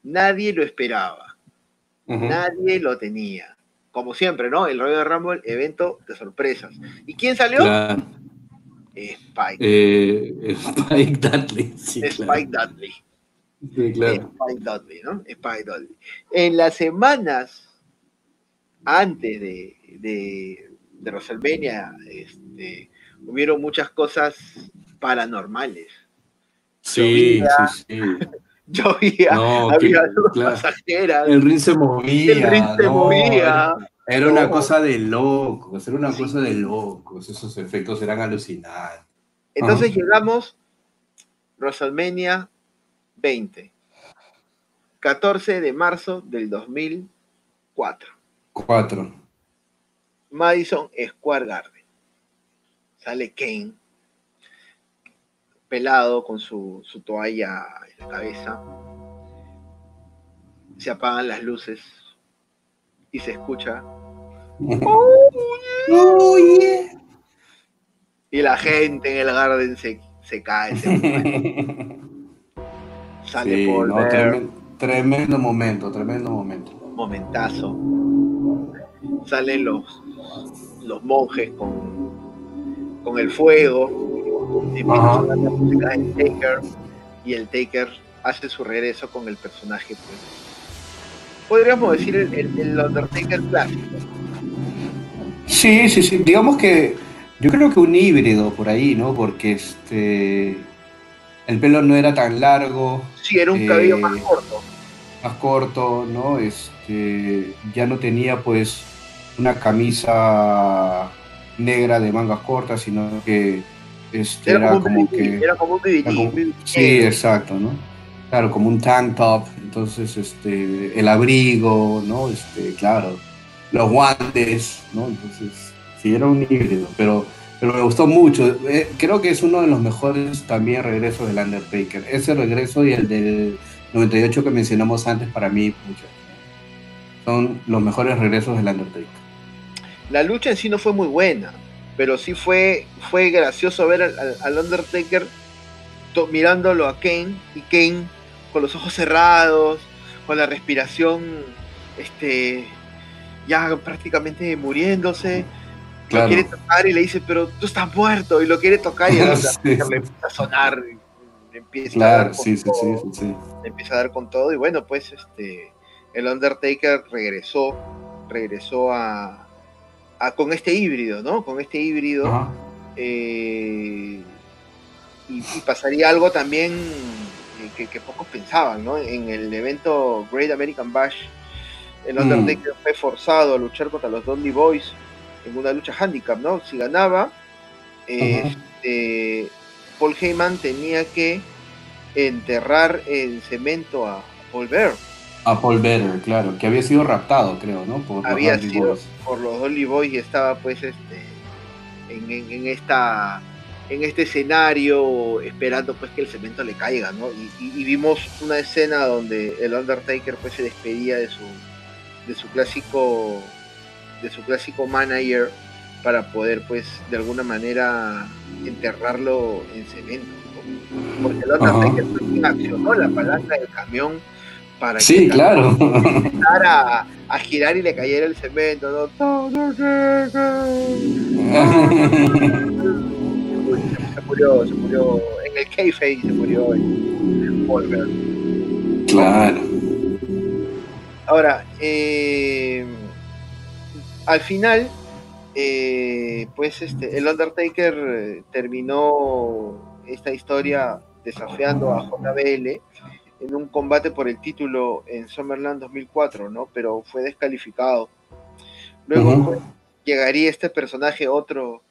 Nadie lo esperaba. Ujú. Nadie lo tenía. Como siempre, ¿no? El Royal Rumble, evento de sorpresas. ¿Y quién salió? Claro. Spike. Eh, Spike Dudley. Sí, claro. Spike Dudley. Sí, claro. Spike Dudley, ¿no? Spike Dudley. En las semanas antes de, de, de WrestleMania, este, hubieron muchas cosas paranormales. Sí, Llovía. sí, sí. Llovía, No, había que- luz claro. pasajeras, El ring se movía. el ring se no, movía. Era una cosa de locos, era una Sí. cosa de locos. Esos efectos eran alucinantes. Entonces Ajá. llegamos WrestleMania 20, 14 de marzo del 2004, Cuatro. Madison Square Garden. Sale Kane, pelado con su, su toalla en la cabeza. Se apagan las luces y se escucha. Oh, yeah. Y la gente en el Garden se, se cae, se. Sale Sí, Paul no, Bear. tremen- tremendo momento, tremendo momento. momentazo. Salen los, los monjes con, con el fuego. Empieza a la música del Taker. Y el Taker hace su regreso con el personaje. Pues, podríamos decir el, el- el Undertaker clásico. Sí, sí, sí. Digamos que yo creo que un híbrido por ahí, ¿no? Porque este el pelo no era tan largo, Sí, era un cabello Eh, más corto. más corto, ¿no? Este ya no tenía pues una camisa negra de mangas cortas, sino que este Era, era, como, un como que era como un como- BBD Sí, exacto, ¿no? Claro, como un tank top, entonces este, el abrigo, ¿no? Este, claro, los guantes, ¿no? Entonces, sí, era un híbrido, pero, pero me gustó mucho. Eh, creo que es uno de los mejores también regresos del Undertaker. Ese regreso y el del 98 que mencionamos antes, para mí, pucha, son los mejores regresos del Undertaker. La lucha en sí no fue muy buena, pero sí fue, fue gracioso ver al, Undertaker mirándolo a Kane y Kane con los ojos cerrados, con la respiración este, ya prácticamente muriéndose. Lo quiere tocar y le dice, pero tú estás muerto, y lo quiere tocar y Sí. le empieza a sonar, le empieza a dar con sí, sí, sí, todo. sí, empieza a dar con todo y bueno pues este el Undertaker regresó regresó a, a- con este híbrido no con este híbrido eh, y, y pasaría algo también que, que pocos pensaban no en el evento Great American Bash el Mm. Undertaker fue forzado a luchar contra los Dudley Boys en una lucha handicap no si ganaba este, Paul Heyman tenía que enterrar en cemento a Paul Bear. A Paul Better, claro, que había sido raptado, creo, ¿no? Por los Había Dudley sido Boys. por los Dolly Boys y estaba pues este en, en- en esta en este escenario esperando pues que el cemento le caiga, ¿no? Y, y- y vimos una escena donde el Undertaker pues se despedía de su de su clásico de su clásico manager para poder pues de alguna manera enterrarlo en cemento, ¿no? Porque el Undertaker también accionó la palanca del camión para Sí, que claro. empezara a, a girar y le cayera el cemento, ¿no? Murió, se murió en el kayfabe, se murió en Volver. claro. Ahora, eh, al final, eh, pues este, el Undertaker eh, terminó esta historia desafiando a JBL en un combate por el título en Summerland 2004, ¿no? Pero fue descalificado. Luego pues, llegaría este personaje, otro,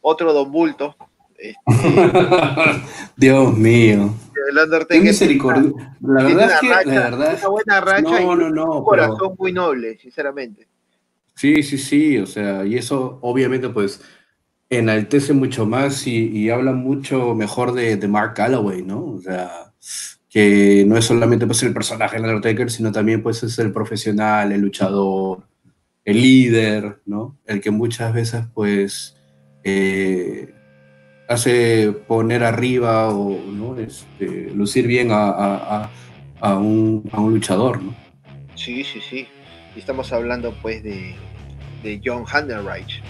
otro Don Bulto, Dios mío. el Undertaker. misericordia. La verdad es que, racha- la verdad, una buena racha y no, no, no, un pero- corazón muy noble, sinceramente. Sí, sí, sí, o sea, y eso obviamente pues enaltece mucho más y, y habla mucho mejor de, de Mark Calloway, ¿no? O sea, que no es solamente pues, el personaje del Undertaker, sino también pues, es el profesional, el luchador, el líder, ¿no? El que muchas veces pues eh, hace poner arriba o ¿no? este, lucir bien a, un, luchador, ¿no? Sí, sí, sí. Y estamos hablando pues de, de John Heidenreich.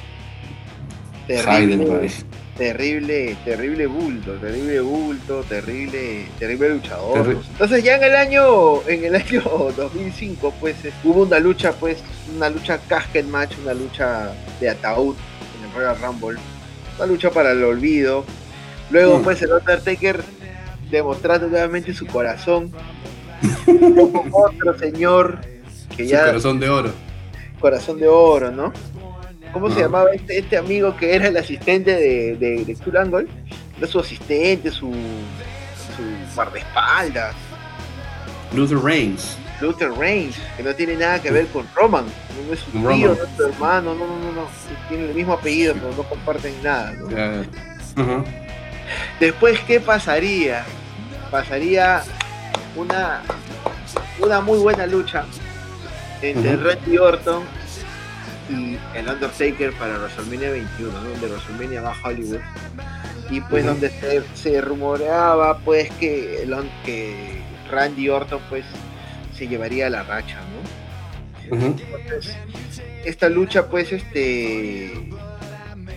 Terrible, terrible, terrible bulto, terrible bulto, terrible, terrible luchador. Entonces ya en el año, en el año 2005, pues hubo una lucha, pues, una lucha casket match, una lucha de ataúd en el Royal Rumble, una lucha para el olvido. Luego, mm. pues, el Undertaker demostrando nuevamente su corazón. otro señor que ya. Corazón de oro. Corazón de oro, ¿no? ¿Cómo se llamaba este, este, amigo que era el asistente de, de, de Era su asistente, su, su guardaespaldas. Luther Reigns. Luther Reigns, que no tiene nada que ver con Roman. No es su tío, no es su hermano, no, no, no, no. Tienen el mismo apellido, pero no comparten nada. Después, ¿qué pasaría? Pasaría una, una muy buena lucha entre Randy Orton y el Undertaker para WrestleMania 21, donde WrestleMania va a Hollywood. Y pues donde se, rumoreaba pues que, el, que Randy Orton pues se llevaría la racha, ¿no? Entonces, esta lucha pues este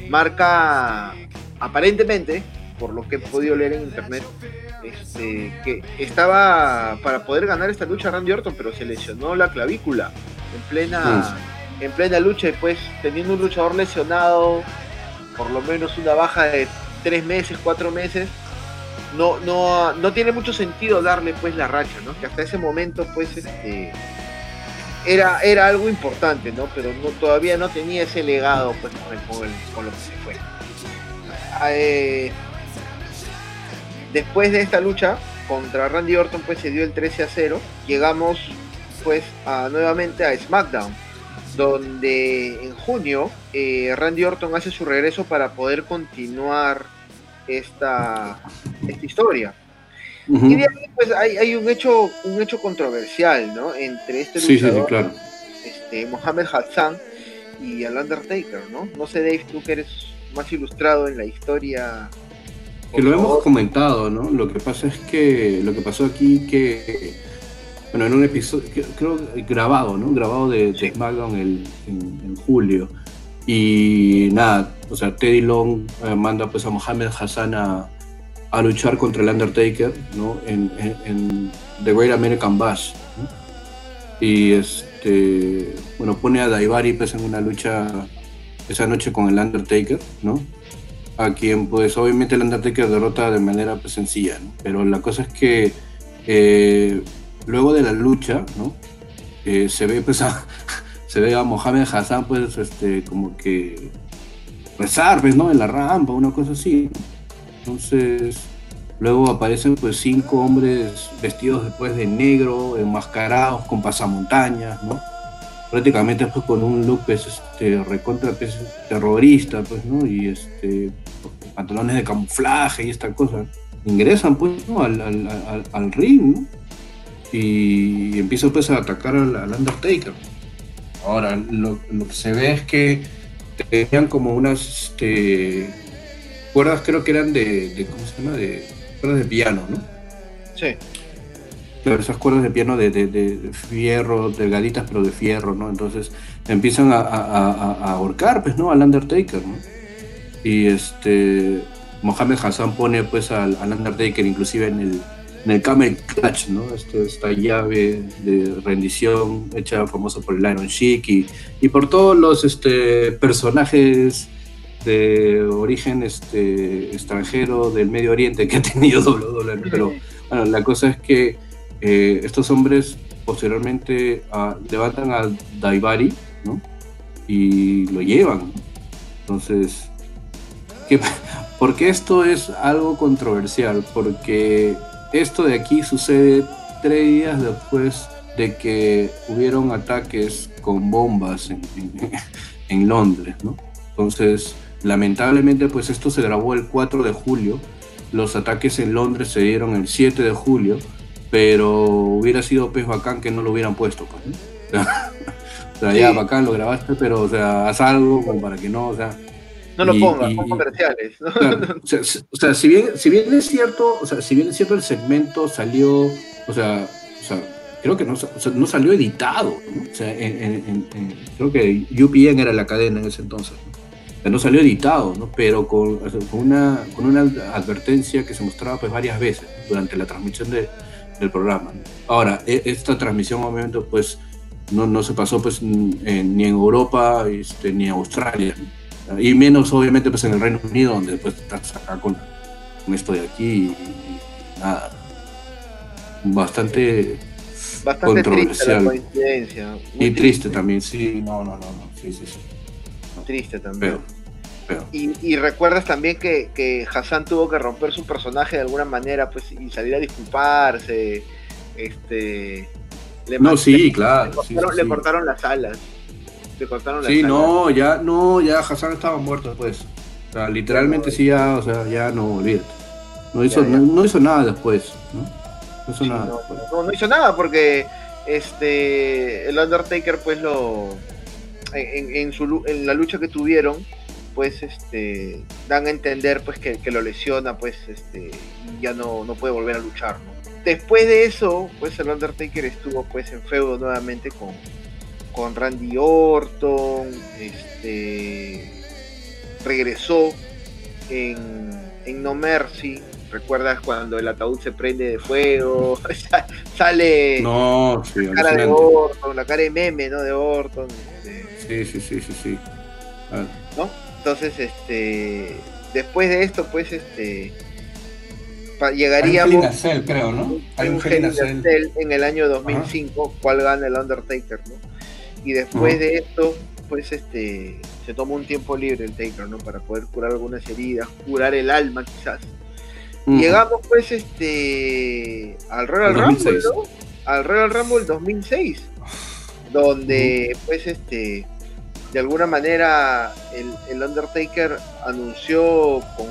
marca aparentemente, por lo que he podido leer en internet, este, que estaba para poder ganar esta lucha Randy Orton, pero se lesionó la clavícula en plena en plena lucha y pues teniendo un luchador lesionado, por lo menos una baja de tres meses, cuatro meses, no, no, no tiene mucho sentido darle pues la racha, ¿no? Que hasta ese momento pues este era, era algo importante, ¿no? Pero todavía no tenía ese legado pues con, lo que se fue. Eh, después de esta lucha contra Randy Orton pues se dio el 13 a 0. Llegamos pues a, nuevamente a SmackDown donde en junio eh, Randy Orton hace su regreso para poder continuar esta, esta historia. Y de ahí pues hay, un hecho un hecho controversial, ¿no? Entre este luchador, este, Mohamed Hassan y el Undertaker, ¿no? No sé, Dave, tú que eres más ilustrado en la historia. Que lo hemos comentado, ¿no? Lo que pasa es que lo que pasó aquí que bueno, en un episodio, creo grabado, ¿no? Grabado de, SmackDown en, julio. Y nada, o sea, Teddy Long eh, manda pues a Mohamed Hassan a, luchar contra el Undertaker, ¿no? En, The Great American Bash. Y este, bueno, pone a Daivari pues en una lucha esa noche con el Undertaker, ¿no? A quien pues obviamente el Undertaker derrota de manera pues sencilla, ¿no? Pero la cosa es que eh, luego de la lucha, ¿no? Eh, se ve pues a, se ve a Mohamed Hassan pues este como que rezar pues, ¿no? En la rampa, una cosa así. Entonces, luego aparecen pues cinco hombres vestidos después de negro, enmascarados con pasamontañas, ¿no? Prácticamente pues con un look pues, este, recontra pues, terrorista, pues, ¿no? Y este pantalones de camuflaje y esta cosa. Ingresan pues ¿no? al, al, al ring, y empiezo pues a atacar al, Undertaker. Ahora, lo, que se ve es que tenían como unas este, cuerdas, creo que eran de, ¿cómo se llama? De cuerdas de piano, ¿no? Sí. Claro, esas cuerdas de piano de, de, fierro, delgaditas pero de fierro, ¿no? Entonces empiezan a, ahorcar, pues, ¿no? Al Undertaker, ¿no? Y este, Mohamed Hassan pone pues al Undertaker inclusive en el, en el Camel Clutch, ¿no? Este, esta llave de rendición hecha famosa por el Iron Sheik y, y por todos los este, personajes de origen este, extranjero del Medio Oriente que ha tenido WWE. Pero bueno, la cosa es que eh, estos hombres posteriormente uh, levantan a Daivari ¿no? y lo llevan. Entonces, ¿qué, ¿por qué esto es algo controversial? Porque esto de aquí sucede tres días después de que hubieron ataques con bombas en, Londres, ¿no? Entonces, lamentablemente, pues esto se grabó el 4 de julio, los ataques en Londres se dieron el 7 de julio pero hubiera sido pues bacán que no lo hubieran puesto. Pues. O sea, ya bacán, lo grabaste, pero o sea, haz algo como para que no, o sea. No lo pongas, pon comerciales. ¿no? Claro, o, sea, o sea, si bien, si bien es cierto, o sea, si bien es cierto el segmento salió, o sea, o sea creo que no, o sea, no salió editado, ¿no? O sea, en, en, en, creo que UPN era la cadena en ese entonces, ¿no? O sea, no salió editado, ¿no? Pero con, con, una, con una advertencia que se mostraba pues varias veces durante la transmisión de, del programa. Ahora, e, esta transmisión obviamente pues no, no se pasó pues ni en Europa este, ni en Australia. Y menos obviamente pues en el Reino Unido, donde después estás acá con, con esto de aquí y, y nada. Bastante Bastante triste la coincidencia. Muy y triste, triste, también, sí, no, no, no, no. sí, sí, sí. Triste también. Pero, pero. Y, y, recuerdas también que, que, Hassan tuvo que romper su personaje de alguna manera, pues, y salir a disculparse, este... Le no, sí, le, claro. Le cortaron, sí, le cortaron las alas. Le cortaron las sí, no, ya, no, ya Hassan estaba muerto después. O sea, literalmente sí, ya, o sea, ya no, olvídate. No hizo, Ya, ya. No, no hizo nada después, ¿no? No hizo Sí, nada. no, no, hizo nada porque este el Undertaker pues lo en, en su en la lucha que tuvieron pues este dan a entender pues que, que lo lesiona pues este ya no, no puede volver a luchar ¿no? después de eso pues el Undertaker estuvo pues en feudo nuevamente con con Randy Orton este regresó en, en No Mercy ¿Recuerdas cuando el ataúd se prende de fuego? Sale No, sí, la cara de. Orton, la cara de meme, ¿no? De Orton. este, Sí, sí, sí, sí, sí. Ah, ¿no? Entonces, este. Después de esto, pues, este. pa- Hay un llegaríamos Cell, creo, ¿no? Hay un un Hell Hell Cell. En el año 2005, cual gana el Undertaker, ¿no? Y después de esto, pues este se toma un tiempo libre el Taker, ¿no? Para poder curar algunas heridas, curar el alma quizás. Llegamos pues este al Royal Al Rumble, 2006. ¿no? Al Royal Rumble 2006, donde pues este de alguna manera el, el Undertaker anunció con,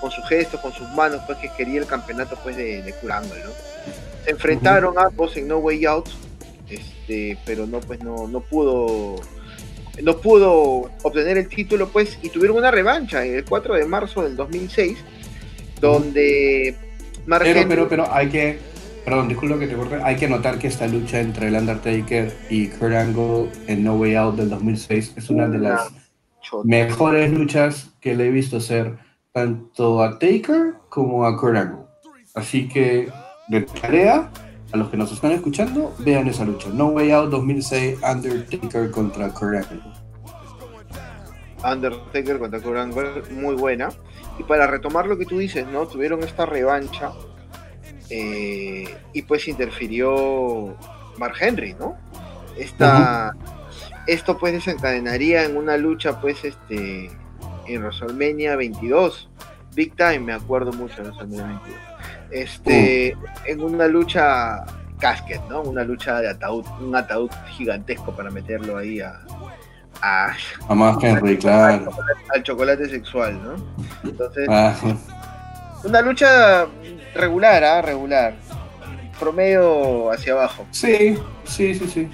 con sus gestos, con sus manos, pues que quería el campeonato pues de, de Curangle, ¿no? Se enfrentaron ambos en No Way Out, este, pero no pues no, no pudo no pudo obtener el título pues y tuvieron una revancha el 4 de marzo del 2006 donde Mark Pero, pero, pero hay que, perdón, disculpa que te corte, hay que notar que esta lucha entre el Undertaker y Kurt Angle en No Way Out del 2006 es una de las Chota. mejores luchas que le he visto hacer tanto a Taker como a Kurt Angle. Así que, de tarea, a los que nos están escuchando, vean esa lucha. No Way Out 2006, Undertaker contra Kurt Angle. Undertaker contra Kurt Angle, muy buena. Y para retomar lo que tú dices, ¿no? Tuvieron esta revancha eh, y pues interfirió Mark Henry, ¿no? Esta, Esto pues desencadenaría en una lucha pues este en WrestleMania 22. Big Time, me acuerdo mucho de WrestleMania 22. Este, en una lucha casket, ¿no? Una lucha de ataúd, un ataúd gigantesco para meterlo ahí a, a, A más Henry, claro. al chocolate sexual, ¿no? Entonces, Ah, una lucha regular, ¿ah? Regular. Promedio hacia abajo. sí, sí, sí, sí.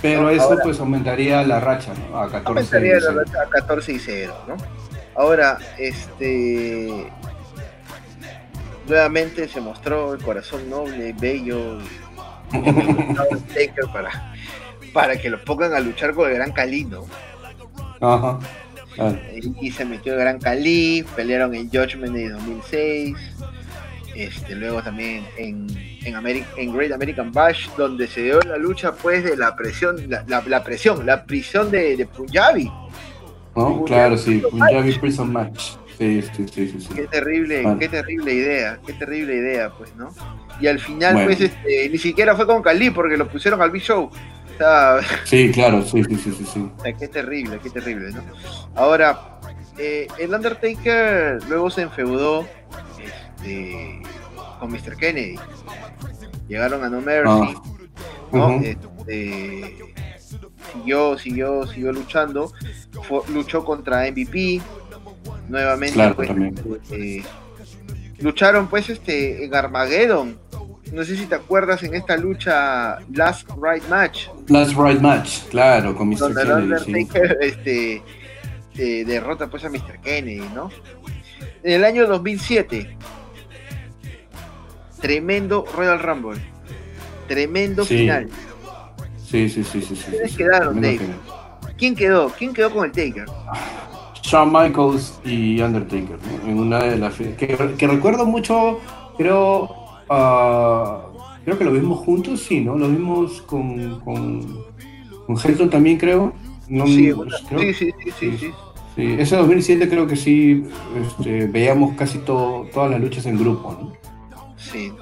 Pero No, eso ahora- pues aumentaría la racha, ¿no? A 14. Aumentaría la sí. racha a 14 y 0, ¿no? Ahora, este. Nuevamente se mostró el corazón noble, bello, Taker para, para que lo pongan a luchar con el Gran Cali, ¿no? Ajá. claro. y, y se metió el Gran Cali, pelearon en Judgment de 2006, este, luego también en, en, Ameri- en Great American Bash, donde se dio la lucha pues de la presión, la, la- la presión, la prisión de, de Punjabi. ¿No? Claro, sí. Punjabi Prison Match. Sí, sí, sí, sí. sí. Qué terrible, qué terrible idea, qué terrible idea, pues, ¿no? Y al final, Bueno. pues, este, ni siquiera fue con Cali porque lo pusieron al B-Show. O sea, Sí, claro, sí, sí, sí, sí. sí. O sea, qué terrible, qué terrible, ¿no? Ahora, eh, el Undertaker luego se enfeudó este, con Mr. Kennedy. Llegaron a No Mercy, Ah. Este, siguió, siguió, siguió luchando. Fue- luchó contra MVP. Nuevamente, Claro, pues, eh, lucharon pues este en Armageddon no sé si te acuerdas en esta lucha Last Ride Match. Last Ride Match, claro, con Mr. Donde Kennedy. sí. Undertaker este, eh, derrota pues a Mr. Kennedy, ¿no? En el año 2007, tremendo Royal Rumble, tremendo Sí. final. Sí, sí, sí, sí. sí, ¿Quiénes sí. quedaron, Tremendo Dave? final. ¿Quién quedó? ¿Quién quedó con el Taker? Shawn Michaels y Undertaker, ¿no? en una de las que, que recuerdo mucho, creo, ah, creo que lo vimos juntos, sí, ¿no? Lo vimos con, con, con Helton también, creo. No, Sí, creo- sí, sí, sí, sí, sí. sí, ese 2007 creo que sí, este, veíamos casi todo, todas las luchas en grupo, ¿no? Sí.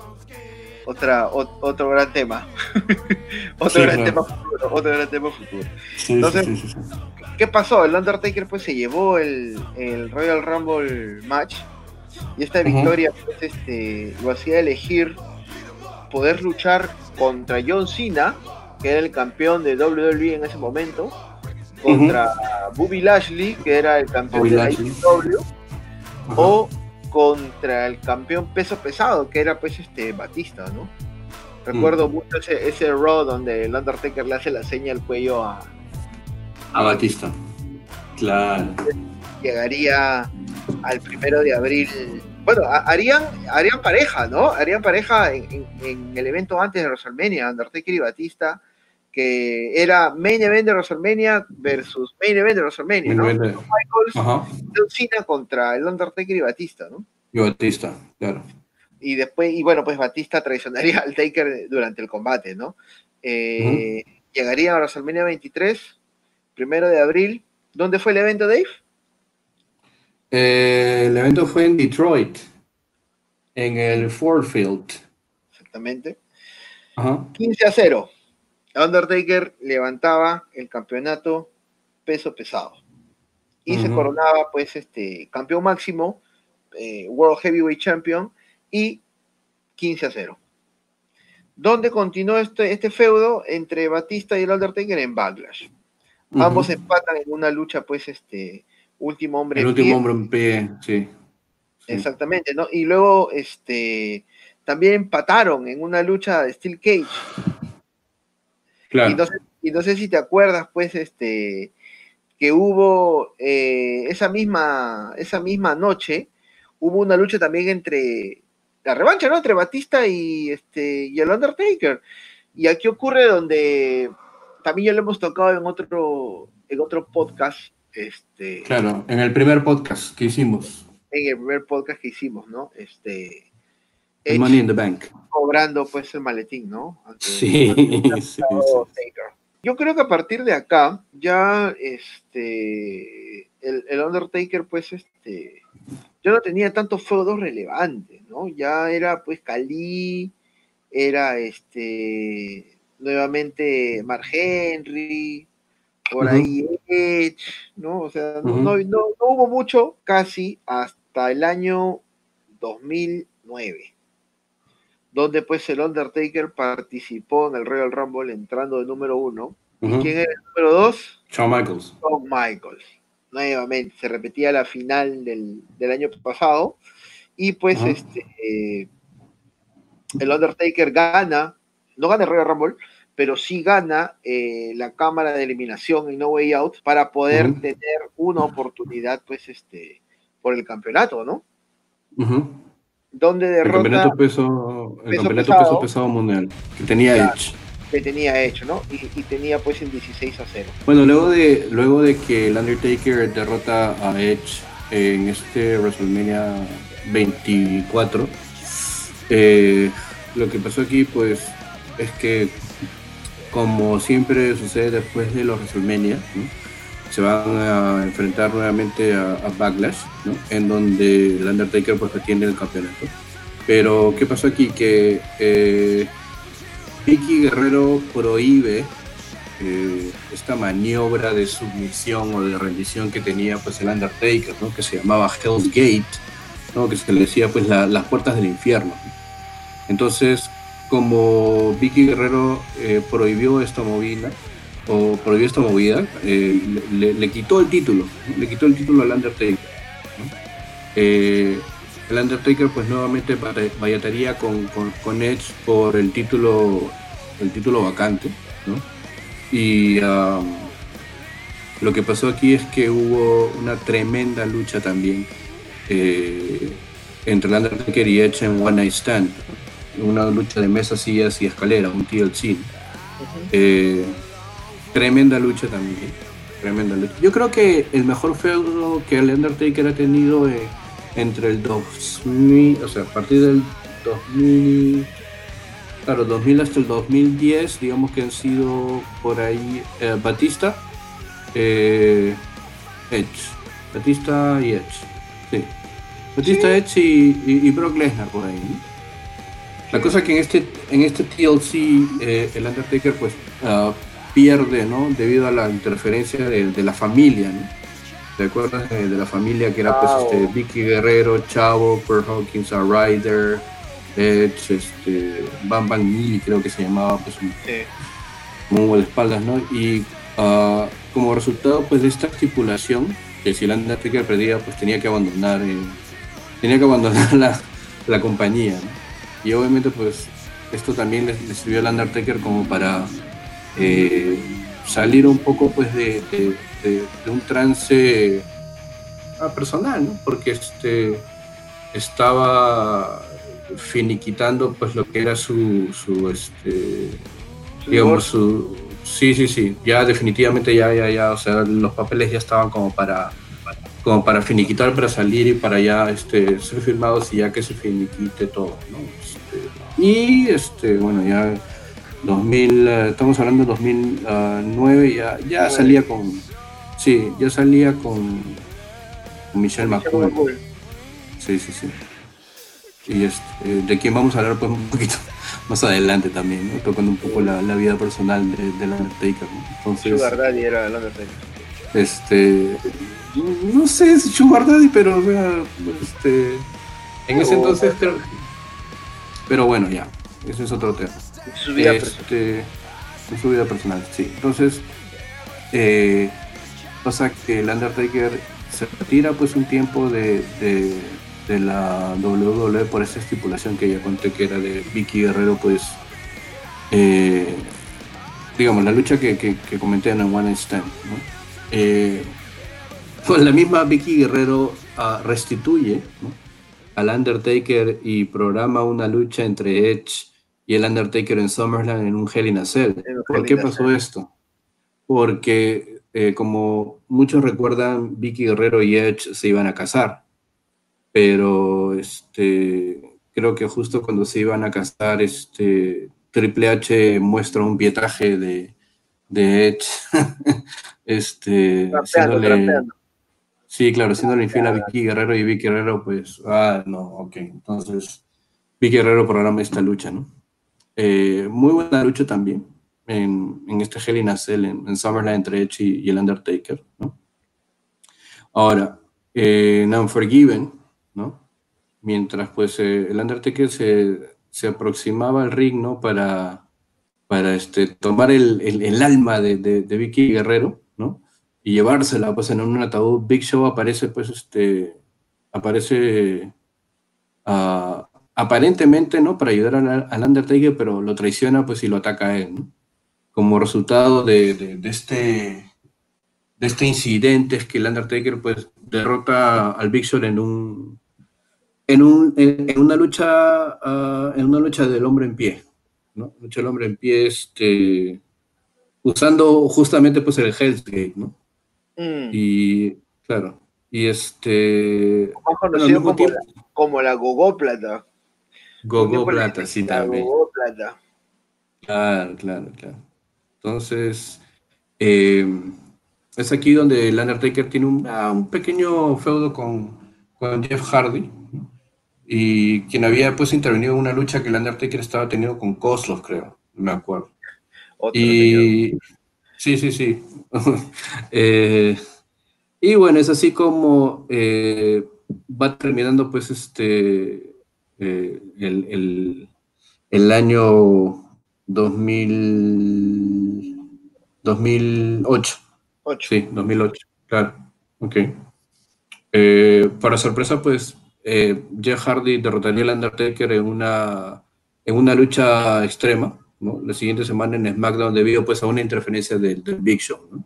Otra, o- otro gran tema. otro Sí, gran claro. tema futuro. Otro gran tema futuro. Entonces- sí, sí, sí, sí. ¿Qué pasó? El Undertaker pues se llevó el, el Royal Rumble match y esta victoria pues este lo hacía elegir poder luchar contra John Cena, que era el campeón de WWE en ese momento, contra Bobby Lashley, que era el campeón Bobby de la Lashley. IW, Ajá. o contra el campeón peso pesado, que era pues este Batista, ¿no? Recuerdo mucho ese, ese Raw donde el Undertaker le hace la seña al cuello a, A Batista. Claro. llegaría al primero de abril. Bueno, ha- harían, harían pareja, ¿no? Harían pareja en, en- el evento antes de WrestleMania, Undertaker y Batista, que era main event de WrestleMania versus main event de WrestleMania, ¿no? Event. Shawn Michaels, Ajá. Cena contra el Undertaker y Batista, ¿no? Y Batista, claro. Y después, y bueno, pues Batista traicionaría al Taker durante el combate, ¿no? Eh, Llegaría a WrestleMania 23, primero de abril. ¿Dónde fue el evento, Dave? Eh, el evento fue en Detroit, en el Ford Field. Exactamente. Ajá. 15 a 0. Undertaker levantaba el campeonato peso pesado. Y se coronaba, pues, este campeón máximo, eh, World Heavyweight Champion, y 15 a 0. ¿Dónde continuó este, este feudo entre Batista y el Undertaker? En Backlash. Ambos empatan en una lucha, pues, este, último hombre El en último pie. hombre en pie, sí. Sí. Exactamente, ¿no? Y luego, este, también empataron en una lucha de Steel Cage. Claro. Y no, sé, y no sé si te acuerdas, pues, este, que hubo eh, esa misma, esa misma noche, hubo una lucha también entre la revancha, ¿no? Entre Batista y este y el Undertaker. Y aquí ocurre donde también ya lo hemos tocado en otro, en otro podcast, este, Claro, en el primer podcast que hicimos, en el primer podcast que hicimos, ¿no? Este Edge Money in the Bank. cobrando pues el maletín, ¿no? Ante- Sí, sí. Yo creo que a partir de acá, ya este el, el Undertaker, pues, este, ya no tenía tantos feudos relevantes, ¿no? Ya era pues Cali, era este nuevamente Mark Henry, por ahí Edge, ¿no? O sea, no, no, no- no hubo mucho casi hasta el año 2009 donde pues el Undertaker participó en el Royal Rumble entrando de número uno. Ujú. ¿Quién era el número dos? Shawn Michaels. Shawn Michaels. Nuevamente, se repetía la final del, del año pasado. Y pues este eh, el Undertaker gana, no gana el Royal Rumble, pero sí gana eh, la cámara de eliminación en No Way Out para poder tener una oportunidad, pues, este, por el campeonato, ¿no? Ujú. Donde El derrota campeonato peso, el peso campeonato pesado. peso pesado mundial que tenía Claro. Edge. que tenía hecho, ¿no? Y, y tenía pues en 16 a 0. Bueno, luego de, luego de que el Undertaker derrota a Edge en este WrestleMania 24, eh, lo que pasó aquí pues es que como siempre sucede después de los WrestleMania, se van a enfrentar nuevamente a, Backlash, ¿no? en donde el Undertaker pues retiene el campeonato. Pero ¿qué pasó aquí? Que eh, Vicky Guerrero prohíbe eh, esta maniobra de submisión o de rendición que tenía pues el Undertaker, ¿no? que se llamaba Hell's Gate, ¿no? que se le decía pues la- las puertas del infierno. Entonces, como Vicky Guerrero eh, prohibió esta movida, o prohibió esta movida, eh, le, quitó el título, le quitó el título al Undertaker. ¿no? Eh, el Undertaker pues nuevamente vallataría con, con, Edge por el título, el título vacante. Y um, lo que pasó aquí es que hubo una tremenda lucha también eh, entre el Undertaker y Edge en One Night Stand, una lucha de mesas, sillas y escaleras, un TLC. Eh, tremenda lucha también, tremenda lucha. Yo creo que el mejor feudo que el Undertaker ha tenido eh, entre el 2000, o sea, a partir del 2000, claro, 2000 hasta el 2010, digamos que han sido por ahí eh, Batista, Edge, Batista y Edge, sí. Batista, Edge y, Brock Lesnar por ahí. La cosa que en este, en este TLC eh, el Undertaker pues ah, pierde, ¿no? Debido a la interferencia de, la familia, ¿no? ¿Te acuerdas de, la familia que era pues este, Vicky Guerrero, Chavo, Pearl Hawkins, A Ryder, Edge, este, Bam Bam Mili creo que se llamaba, pues un, sí. de espaldas, ¿no? Y ah, como resultado pues de esta estipulación, que si el Undertaker perdía pues tenía que abandonar, eh, tenía que abandonar la, la compañía, ¿no? Y obviamente pues esto también le, sirvió al Undertaker como para eh, salir un poco pues de, un trance ah, personal, ¿no? Porque este estaba finiquitando pues lo que era su, su este digamos su sí sí sí ya definitivamente ya ya ya o sea los papeles ya estaban como para como para finiquitar para salir y para ya este ser firmados y ya que se finiquite todo ¿no? Y este, bueno, ya 2000, eh, estamos hablando de 2009, ya, ya salía con, sí, ya salía con, Michelle McCool. Sí, sí, sí. Y este, de quien vamos a hablar pues un poquito más adelante también, ¿no? tocando un poco la, vida personal de, del Undertaker. ¿no? Entonces, Sugar Daddy era el Undertaker. Este, no sé si Sugar Daddy, pero este, en ese entonces creo, pero bueno, ya, ese es otro tema. Su vida este, personal. Su vida personal, sí. Entonces, eh, pasa que el Undertaker se retira pues un tiempo de, de, la WWE por esa estipulación que ya conté que era de Vicky Guerrero, pues, eh, digamos, la lucha que, que, comenté en One Stand, ¿no? Eh, pues la misma Vicky Guerrero ah, restituye, ¿no? Al Undertaker y programa una lucha entre Edge y el Undertaker en SummerSlam en un Hell in a Cell. ¿Por qué pasó esto? Porque, eh, como muchos recuerdan, Vicky Guerrero y Edge se iban a casar, pero este, creo que justo cuando se iban a casar, este, Triple H muestra un pietaje de, de Edge, este, Sí, claro, siendo infiel a Vicky Guerrero y Vicky Guerrero, pues, ah, no, ok. Entonces, Vicky Guerrero programa esta lucha, ¿no? Eh, muy buena lucha también en, en este Hell in a Cell, en, Summerland entre Edge y, el Undertaker, ¿no? Ahora, eh, en Unforgiven, ¿no? Mientras, pues, eh, el Undertaker se, se, aproximaba al ring, ¿no? Para, para este, tomar el, el, alma de, de, Vicky Guerrero. Y llevársela pues en un ataúd. Big Show aparece pues este, aparece ah, aparentemente, ¿no? Para ayudar al, Undertaker, pero lo traiciona pues y lo ataca a él. Como resultado de, de, este de este incidente es que el Undertaker pues derrota al Big Show en un en, un, en, una lucha uh, en una lucha del hombre en pie, ¿no? Lucha del hombre en pie este usando justamente pues el Hell's Gate, ¿no? Mm. Y claro, y este. conocido como, la, como la Gogó Plata. Gogó Plata, sí, también. Claro, claro, claro. Entonces, eh, es aquí donde el Undertaker tiene un, ah, un pequeño feudo con, con, Jeff Hardy, y quien había pues intervenido en una lucha que el Undertaker estaba teniendo con Kozlov, creo, me acuerdo. y sí, sí, sí. Eh, y bueno, es así como eh, va terminando pues este eh, el, el, año 2000, 2008. Sí, 2008, claro. Ok. para sorpresa, pues eh, Jeff Hardy derrotaría al Undertaker en una, en una lucha extrema, La siguiente semana en SmackDown debido pues a una interferencia del, Big Show.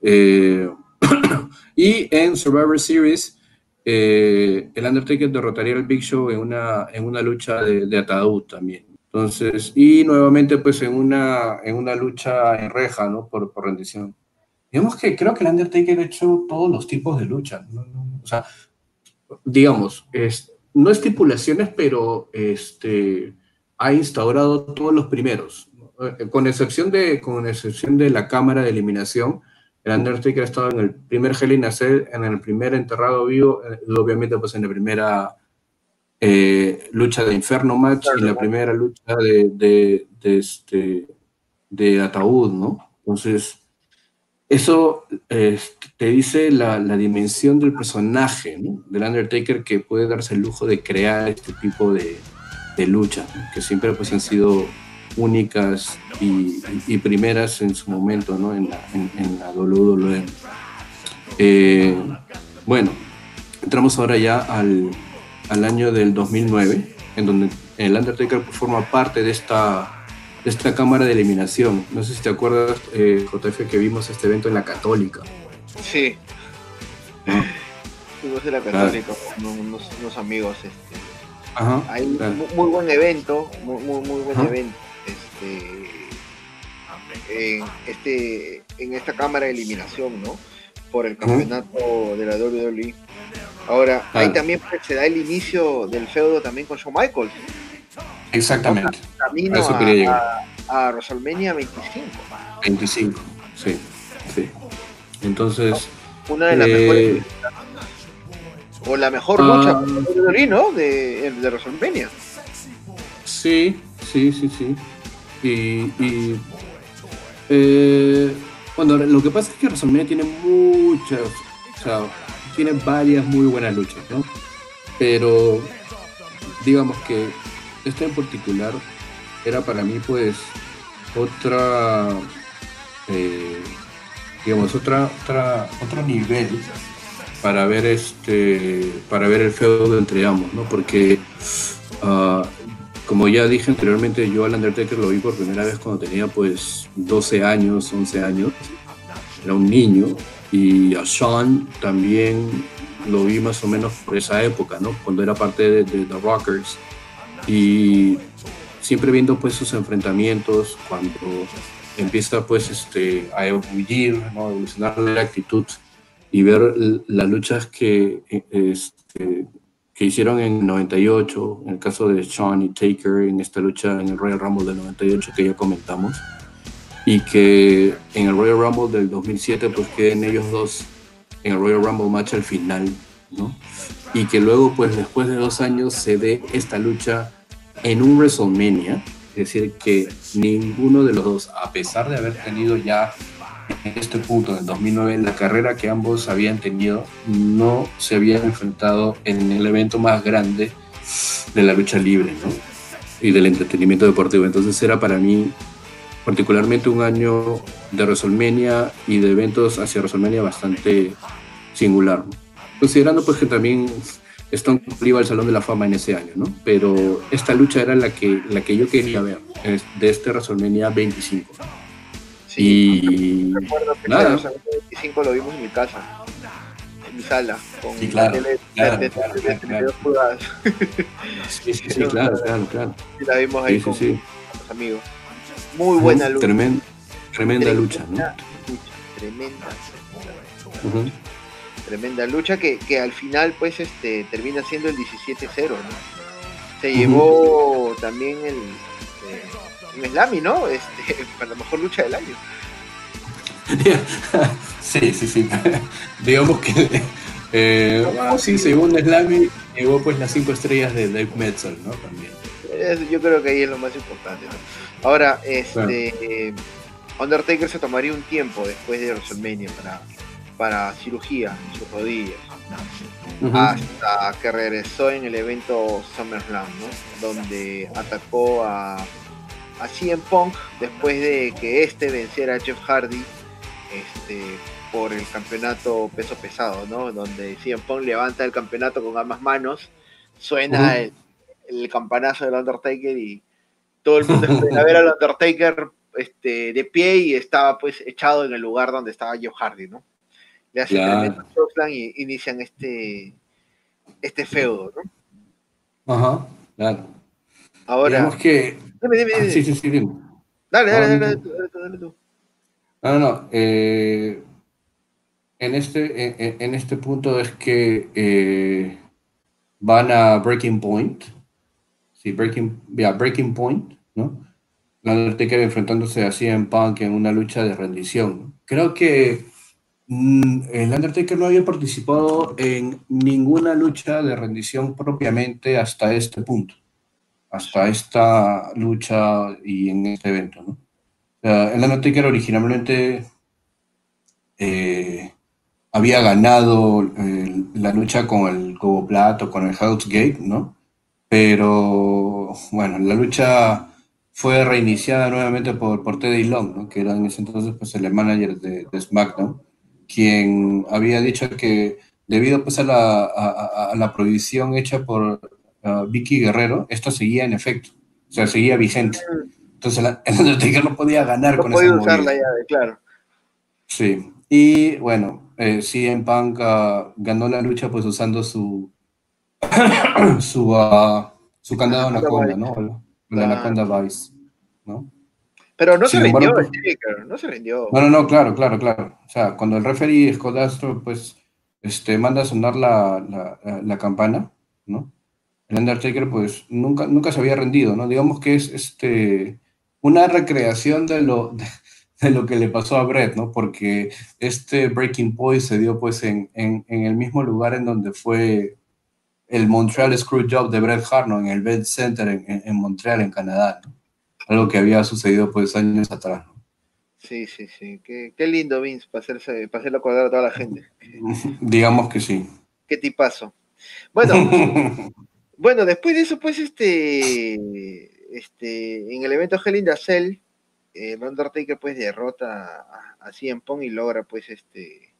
Eh, y en Survivor Series, eh, el Undertaker derrotaría al Big Show en una, en una lucha de, de, también. Entonces, y nuevamente pues en una, en una lucha en reja, ¿no? Por, por rendición. Digamos que creo que el Undertaker ha hecho todos los tipos de lucha. O sea, digamos, es, no estipulaciones, pero este, ha instaurado todos los primeros, eh, con excepción de, con excepción de la cámara de eliminación. El Undertaker ha estado en el primer Hell in a Cell, en el primer enterrado vivo, eh, y obviamente pues en la primera eh, lucha de Inferno Match y la primera lucha de, de, de, este, de Ataúd, ¿no? Entonces, eso te dice la, la, dimensión del personaje ¿no? del Undertaker que puede darse el lujo de crear este tipo de, de luchas, que siempre pues, han sido únicas y, y, primeras en su momento ¿no? en, la, en, en la WWE. Eh, bueno, entramos ahora ya al, al año del 2009, en donde el Undertaker forma parte de esta de esta cámara de eliminación. No sé si te acuerdas, eh, JF, que vimos este evento en la Católica. Sí. Fuimos de la Católica, claro. unos, unos, amigos. Este, Ajá, Hay claro. muy, buen evento, muy, muy, muy buen Ajá. evento. Este, en, este, en esta cámara de eliminación, ¿no? Por el campeonato Ajá. de la WWE. Ahora, claro. ahí también pues, se da el inicio del feudo también con Shawn Michaels. Exactamente. Camino a, eso quería llegar. A, a WrestleMania 25. 25, sí, sí. Entonces. Una de las eh, mejores. O la mejor uh, lucha ¿no? de, de WrestleMania. Sí, sí, sí, sí. Y. y eh, bueno, lo que pasa es que WrestleMania tiene muchas. O sea, tiene varias muy buenas luchas, ¿no? Pero. Digamos que esta en particular era para mí pues otra eh, digamos otra, otra otro nivel para ver este para ver el feudo entre ambos no porque uh, como ya dije anteriormente yo al Undertaker lo vi por primera vez cuando tenía pues 12 años 11 años. Era un niño. Y a Sean también lo vi más o menos por esa época no cuando era parte de, de The Rockers. Y siempre viendo pues sus enfrentamientos cuando empieza pues este a ¿no? evolucionar la actitud y ver las luchas que, este, que hicieron en 98, en el caso de Sean y Taker, en esta lucha en el Royal Rumble del 98 que ya comentamos, y que en el Royal Rumble del 2007 pues queden ellos dos en el Royal Rumble match al final, ¿no? y que luego, pues después de dos años, se dé esta lucha en un WrestleMania. Es decir, que ninguno de los dos, a pesar de haber tenido ya en este punto, en 2009, la carrera que ambos habían tenido, no se habían enfrentado en el evento más grande de la lucha libre ¿no? y del entretenimiento deportivo. Entonces era para mí particularmente un año de WrestleMania y de eventos hacia WrestleMania bastante singular. ¿no? considerando pues que también Stone iba al Salón de la Fama en ese año, ¿no? Pero esta lucha era la que, la que yo quería ver de este WrestleMania 25. Sí, y recuerdo que nada. el 25 lo vimos en mi casa, en mi sala, con sí, claro, tele, claro, de, claro, de, claro, claro. pulgadas. Sí, sí, sí, claro, claro, claro. Y la vimos ahí Sí, sí, con, sí. con los amigos. Muy buena lucha. Tremen- tremenda lucha, ¿no? lucha, Tremenda. Tremenda lucha que, que al final pues este termina siendo el 17-0 ¿no? se llevó también el eh, un Slamy ¿no? Este, para la mejor lucha del año sí, sí, sí. Digamos que eh, bueno, sí, según Slammy, llegó pues las cinco estrellas de Dave Metzel, ¿no? También. Yo creo que ahí es lo más importante ¿no? ahora este eh, Undertaker se tomaría un tiempo después de WrestleMania para, para cirugía en sus rodillas Ujú. hasta que regresó en el evento SummerSlam, ¿no? donde atacó a, a CM Punk después de que este venciera a Jeff Hardy este, por el campeonato peso pesado, ¿no? Donde CM Punk levanta el campeonato con ambas manos, suena el, el, campanazo del Undertaker y todo el mundo espera ver al Undertaker este, de pie y estaba pues echado en el lugar donde estaba Joe Hardy, ¿no? Le hacen claro. tremendo y inician este, este feudo, ¿no? Ajá, claro. Ahora. Digamos que. Dime, dime, dime. Ah, sí, sí, sí, dime. Dale, dale, dale, dale, dale, dale tú. No, no, no. Eh, en, este, en, en, este punto es que eh, van a Breaking Point. Sí, Breaking, yeah, breaking Point, ¿no? La Undertaker enfrentándose así en Punk en una lucha de rendición. Creo que mm, el Undertaker no había participado en ninguna lucha de rendición propiamente hasta este punto, hasta esta lucha y en este evento, ¿no? el Undertaker originalmente eh, había ganado eh, la lucha con el Cobo Plato, con el House Gate, ¿no? Pero bueno, la lucha fue reiniciada nuevamente por, por Teddy Long, ¿no? que era en ese entonces pues, el manager de, de SmackDown, quien había dicho que debido pues, a, la, a, a la prohibición hecha por uh, Vicky Guerrero, esto seguía en efecto, o sea, seguía vigente. Entonces el Undertaker no podía ganar no con podía esa usar la llave, claro. Sí, y bueno, eh, CM Punk uh, ganó la lucha pues usando su su, uh, su candado anaconda, ¿no? La anaconda Vice, ¿no? Pero no Sin se embargo, rindió, pues- Taker, no se rindió. No, no, no, claro, claro, claro. O sea, cuando el referee Scott Astro, pues, este, manda a sonar la- la campana, ¿no? El Undertaker, pues, nunca, nunca se había rendido, ¿no? Digamos que es, este, una recreación de lo, de, de lo que le pasó a Brett, ¿no? Porque este Breaking Point se dio, pues, en, en, en el mismo lugar en donde fue el Montreal Screwjob de Bret Hart, ¿no? En el Bed Center en, en- en Montreal, en Canadá, ¿no? Algo que había sucedido, pues, años atrás, ¿no? Sí, sí, sí. Qué, qué lindo, Vince, para, hacerse, para hacerlo acordar a toda la gente. Digamos que sí. Qué tipazo. Bueno, bueno, después de eso, pues, este, este, en el evento Hell in the Cell, el Undertaker, pues, derrota a, a CM Punk y logra, pues, este,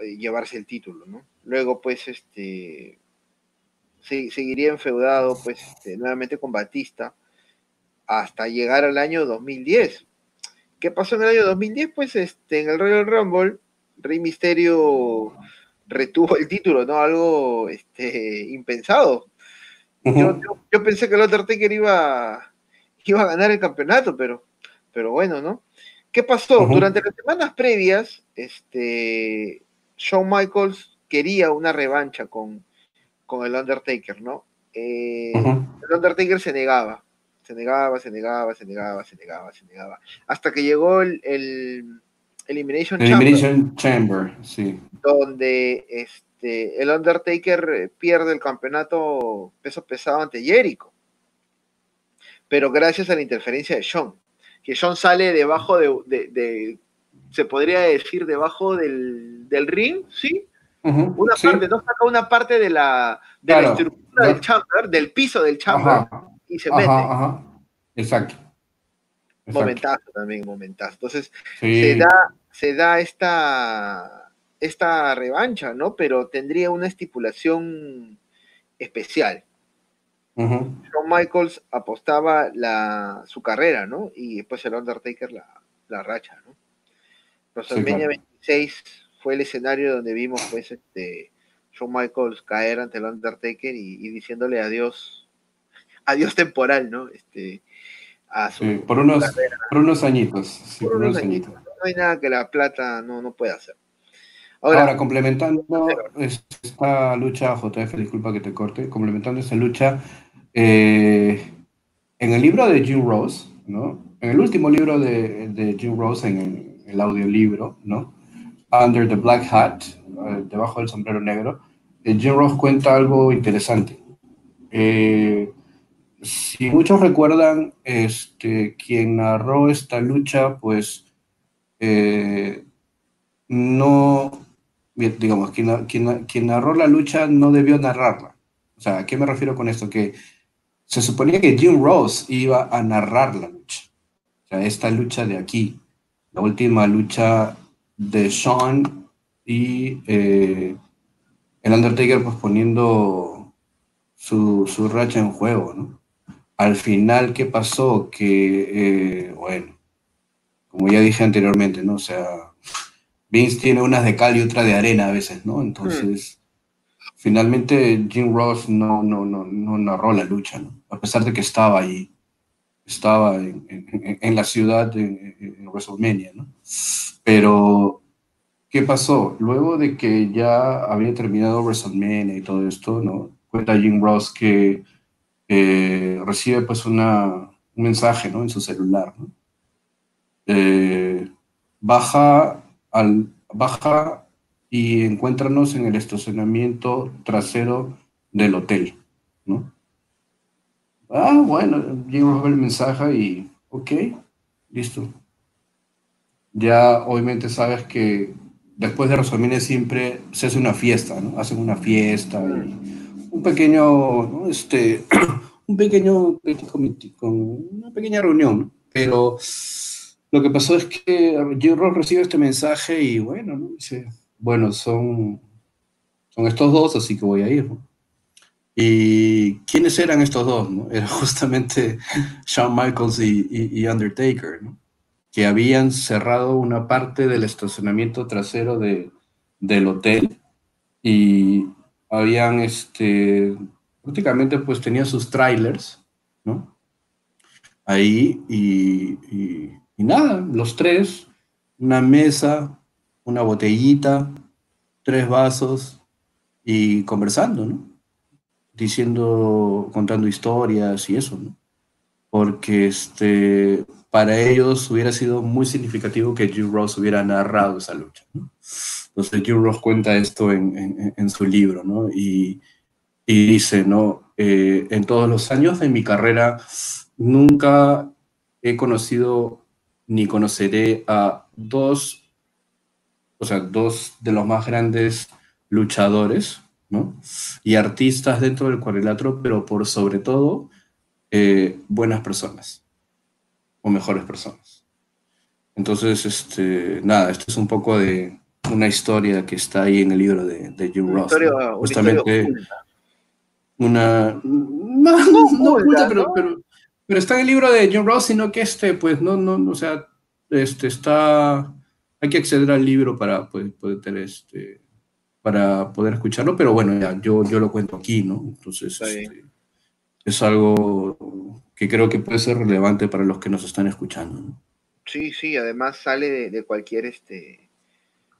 eh, llevarse el título, ¿no? Luego, pues, este, se- seguiría enfeudado, pues, este, nuevamente con Batista hasta llegar al año 2010. ¿Qué pasó en el año 2010? Pues, este, en el Royal Rumble, Rey Misterio retuvo el título, ¿no? Algo este, impensado. Yo, yo- yo pensé que el Undertaker iba, iba a ganar el campeonato, pero, pero bueno, ¿no? ¿Qué pasó? Durante las semanas previas, este, Shawn Michaels quería una revancha con, con el Undertaker, ¿no? Eh, el Undertaker se negaba, se negaba, se negaba, se negaba, se negaba, se negaba, hasta que llegó el, el Elimination Chamber Elimination Chamber, sí. donde este, el Undertaker eh, pierde el campeonato peso pesado ante Jericho. Pero gracias a la interferencia de Sean, que Sean sale debajo de, de- de- se podría decir, debajo del, del ring, ¿sí? Una sí. parte, no saca una parte de la, de la estructura del chamber, del piso del chamber, Ajá, y se ajá, mete. ajá. Exacto. Exacto. Momentazo también, momentazo. Entonces, Sí. se da, se da esta, esta revancha, ¿no? Pero tendría una estipulación especial. Ujú. Shawn Michaels apostaba la, su carrera, ¿no? Y después el Undertaker la, la racha, ¿no? WrestleMania claro. 26 fue el escenario donde vimos, pues, este, Shawn Michaels caer ante el Undertaker y, y diciéndole adiós, adiós temporal, ¿no? Este, a su Sí, por unos, carrera. por unos añitos. sí, Por por unos unos añitos. añitos. No hay nada que la plata no, no pueda hacer. Ahora, Ahora, complementando esta lucha, JF, disculpa que te corte, complementando esta lucha, eh, en el libro de Jim Rose, ¿no? En el último libro de, de Jim Rose, en el, el audiolibro, ¿no? Under the Black Hat, eh, debajo del sombrero negro, eh, Jim Rose cuenta algo interesante. Eh, si muchos recuerdan, este, quien narró esta lucha, pues eh, no, digamos, quien, quien quien narró la lucha no debió narrarla. O sea, ¿a qué me refiero con esto? Que se suponía que Jim Rose iba a narrar la lucha. O sea, esta lucha de aquí, la última lucha de Sean y eh, el Undertaker pues poniendo su, su, racha en juego, ¿no? Al final, ¿qué pasó? Que, eh, bueno, como ya dije anteriormente, ¿no? O sea, Vince tiene unas de cal y otra de arena a veces, ¿no? Entonces, finalmente Jim Ross no, no, no, no narró la lucha, ¿no? A pesar de que estaba ahí, estaba en, en, la ciudad en WrestleMania, ¿no? Pero ¿Qué pasó? Luego de que ya había terminado WrestleMania y todo esto, ¿no? Cuenta Jim Ross que eh, recibe pues una, un mensaje, ¿no? En su celular, ¿no? Eh, baja, al, baja y encuéntranos en el estacionamiento trasero del hotel, ¿no? Ah, bueno, Jim Ross ve el mensaje y, ok, listo. Ya obviamente sabes que después de WrestleMania siempre se hace una fiesta, ¿no? Hacen una fiesta y un pequeño, ¿no? este, un pequeño, con una pequeña reunión. Pero lo que pasó es que Jim Ross recibe este mensaje y bueno, ¿no? Dice, bueno, son, son estos dos, así que voy a ir, ¿no? ¿Y quiénes eran estos dos? ¿no? Era justamente Shawn Michaels y, y, y Undertaker, ¿no? que habían cerrado una parte del estacionamiento trasero de, del hotel y habían, este, prácticamente pues tenía sus trailers, ¿no? Ahí y, y, y nada, los tres, una mesa, una botellita, tres vasos y conversando, ¿no? Diciendo, contando historias y eso, ¿no? Porque este, para ellos hubiera sido muy significativo que Jim Ross hubiera narrado esa lucha. ¿no? Entonces Jim Ross cuenta esto en, en, en su libro, ¿no? Y, y dice, ¿no? Eh, en todos los años de mi carrera nunca he conocido ni conoceré a dos, o sea, dos de los más grandes luchadores, ¿no? Y artistas dentro del cuadrilátero, pero por sobre todo, eh, buenas personas o mejores personas. Entonces, este, nada, esto es un poco de una historia que está ahí en el libro de, de Jim Ross. Historia, ¿no? Justamente una... No, no, no oculta, pero, pero, pero, está en el libro de Jim Ross, sino que este, pues, no, no, o sea, este, está... Hay que acceder al libro para poder, poder tener este para poder escucharlo, pero bueno, ya, yo, yo lo cuento aquí, ¿no? Entonces, este, es algo que creo que puede ser relevante para los que nos están escuchando. ¿no? Sí, sí, además sale de, de, cualquier este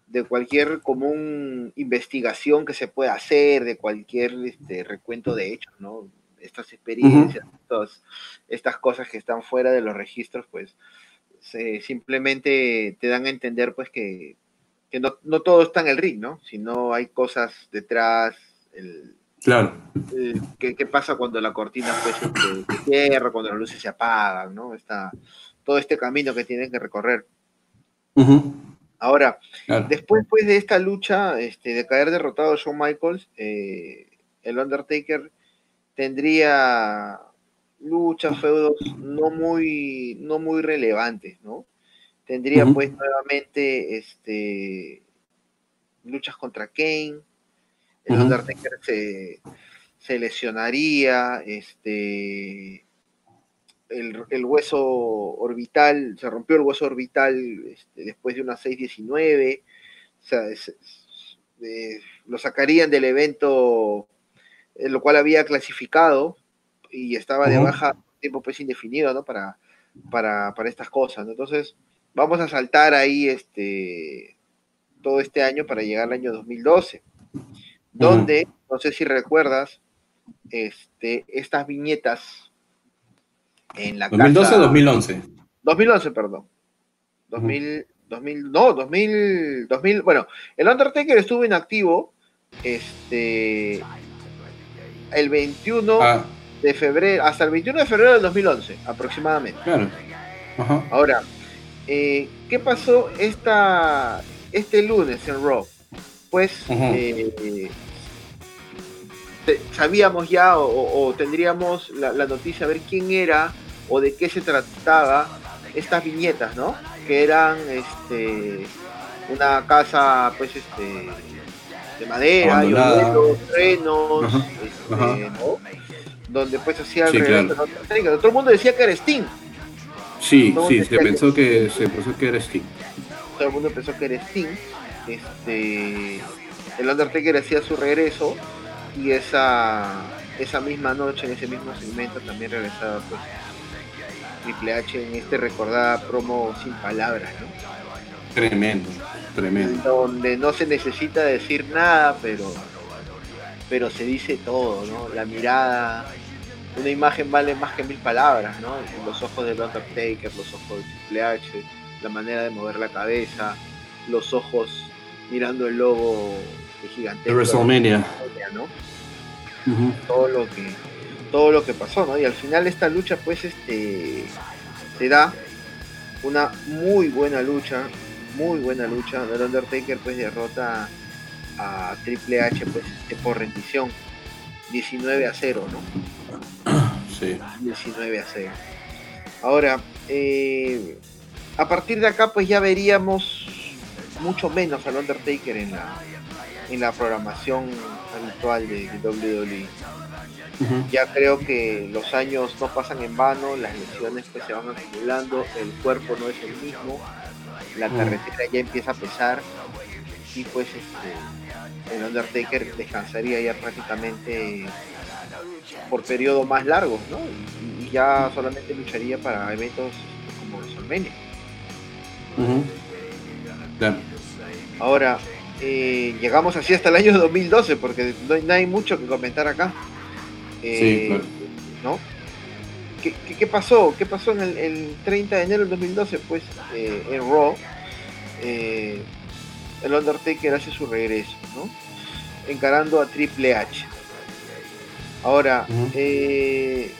de cualquier común investigación que se pueda hacer, de cualquier este, recuento de hechos, ¿no? Estas experiencias, uh -huh. estos, estas cosas que están fuera de los registros, pues se, simplemente te dan a entender pues que, que no, no, todo está en el ring, ¿no? Sino hay cosas detrás, el, Claro. Eh, ¿qué, ¿qué, pasa cuando la cortina pues, se, cierra, cuando las luces se apagan, ¿no? Está, todo este camino que tienen que recorrer. Uh -huh. Ahora, claro. después pues, de esta lucha, este, de caer derrotado a Shawn Michaels, eh, el Undertaker tendría luchas, feudos no muy, no muy relevantes, ¿no? Tendría uh -huh. pues nuevamente este, luchas contra Kane, el uh -huh. Undertaker se, se, lesionaría, este, el, el, hueso orbital, se rompió el hueso orbital este, después de una 6-19, o sea, es, es, eh, lo sacarían del evento, en lo cual había clasificado y estaba de baja tiempo pues indefinido, ¿no? Para, para, para estas cosas, ¿no? Entonces, vamos a saltar ahí este, todo este año para llegar al año 2012 donde, no sé si recuerdas, este, estas viñetas en la 2012 o 2011. 2011, perdón. 2000, 2000, no, 2000, 2000, bueno, el Undertaker estuvo inactivo este, el 21 ah. De febrero, hasta el 21 de febrero del 2011, aproximadamente. Claro. Ajá. Ahora, eh, ¿qué pasó esta, este lunes en Raw? Pues eh, sabíamos ya o, o tendríamos la, la, noticia a ver quién era o de qué se trataba estas viñetas, ¿no? Que eran este una casa, pues, este, de madera, lloviendo, trenos, este. Donde pues hacía Sí, claro. Todo el mundo decía que era Sting. Sí, sí, se pensó que se pensó que era Sting. todo el mundo pensó que era Sting. Este, el Undertaker hacía su regreso y esa, esa misma noche, en ese mismo segmento, también regresaba pues, Triple H en este recordada promo sin palabras, ¿no? Tremendo, tremendo. donde no se necesita decir nada, pero, pero se dice todo, ¿no? La mirada, una imagen vale más que mil palabras, ¿no? Los ojos del Undertaker, los ojos de Triple H, la manera de mover la cabeza, los ojos mirando el logo de gigantesco De WrestleMania. ¿no? Todo lo que todo lo que pasó, ¿no? Y al final esta lucha pues este se da una muy buena lucha, muy buena lucha. El Undertaker pues derrota a Triple H pues este, por rendición 19 a 0, ¿no? Sí. 19 a 0. Ahora, eh, a partir de acá pues ya veríamos mucho menos al Undertaker en la en la programación habitual de, de WWE ya creo que los años no pasan en vano, las lesiones pues se van acumulando, el cuerpo no es el mismo, la Mm. carretera ya empieza a pesar y pues este, el Undertaker descansaría ya prácticamente por periodos más largos, ¿no? Y, y ya solamente lucharía para eventos como WrestleMania. Claro. Ahora, eh, llegamos así hasta el año 2012 porque no hay, no hay mucho que comentar acá. Sí, Eh, claro. ¿no? ¿Qué, qué, qué pasó? ¿Qué pasó en el, el 30 de enero del 2012? Pues eh, en Raw, eh, el Undertaker hace su regreso, ¿no? Encarando a Triple H. Ahora, eh,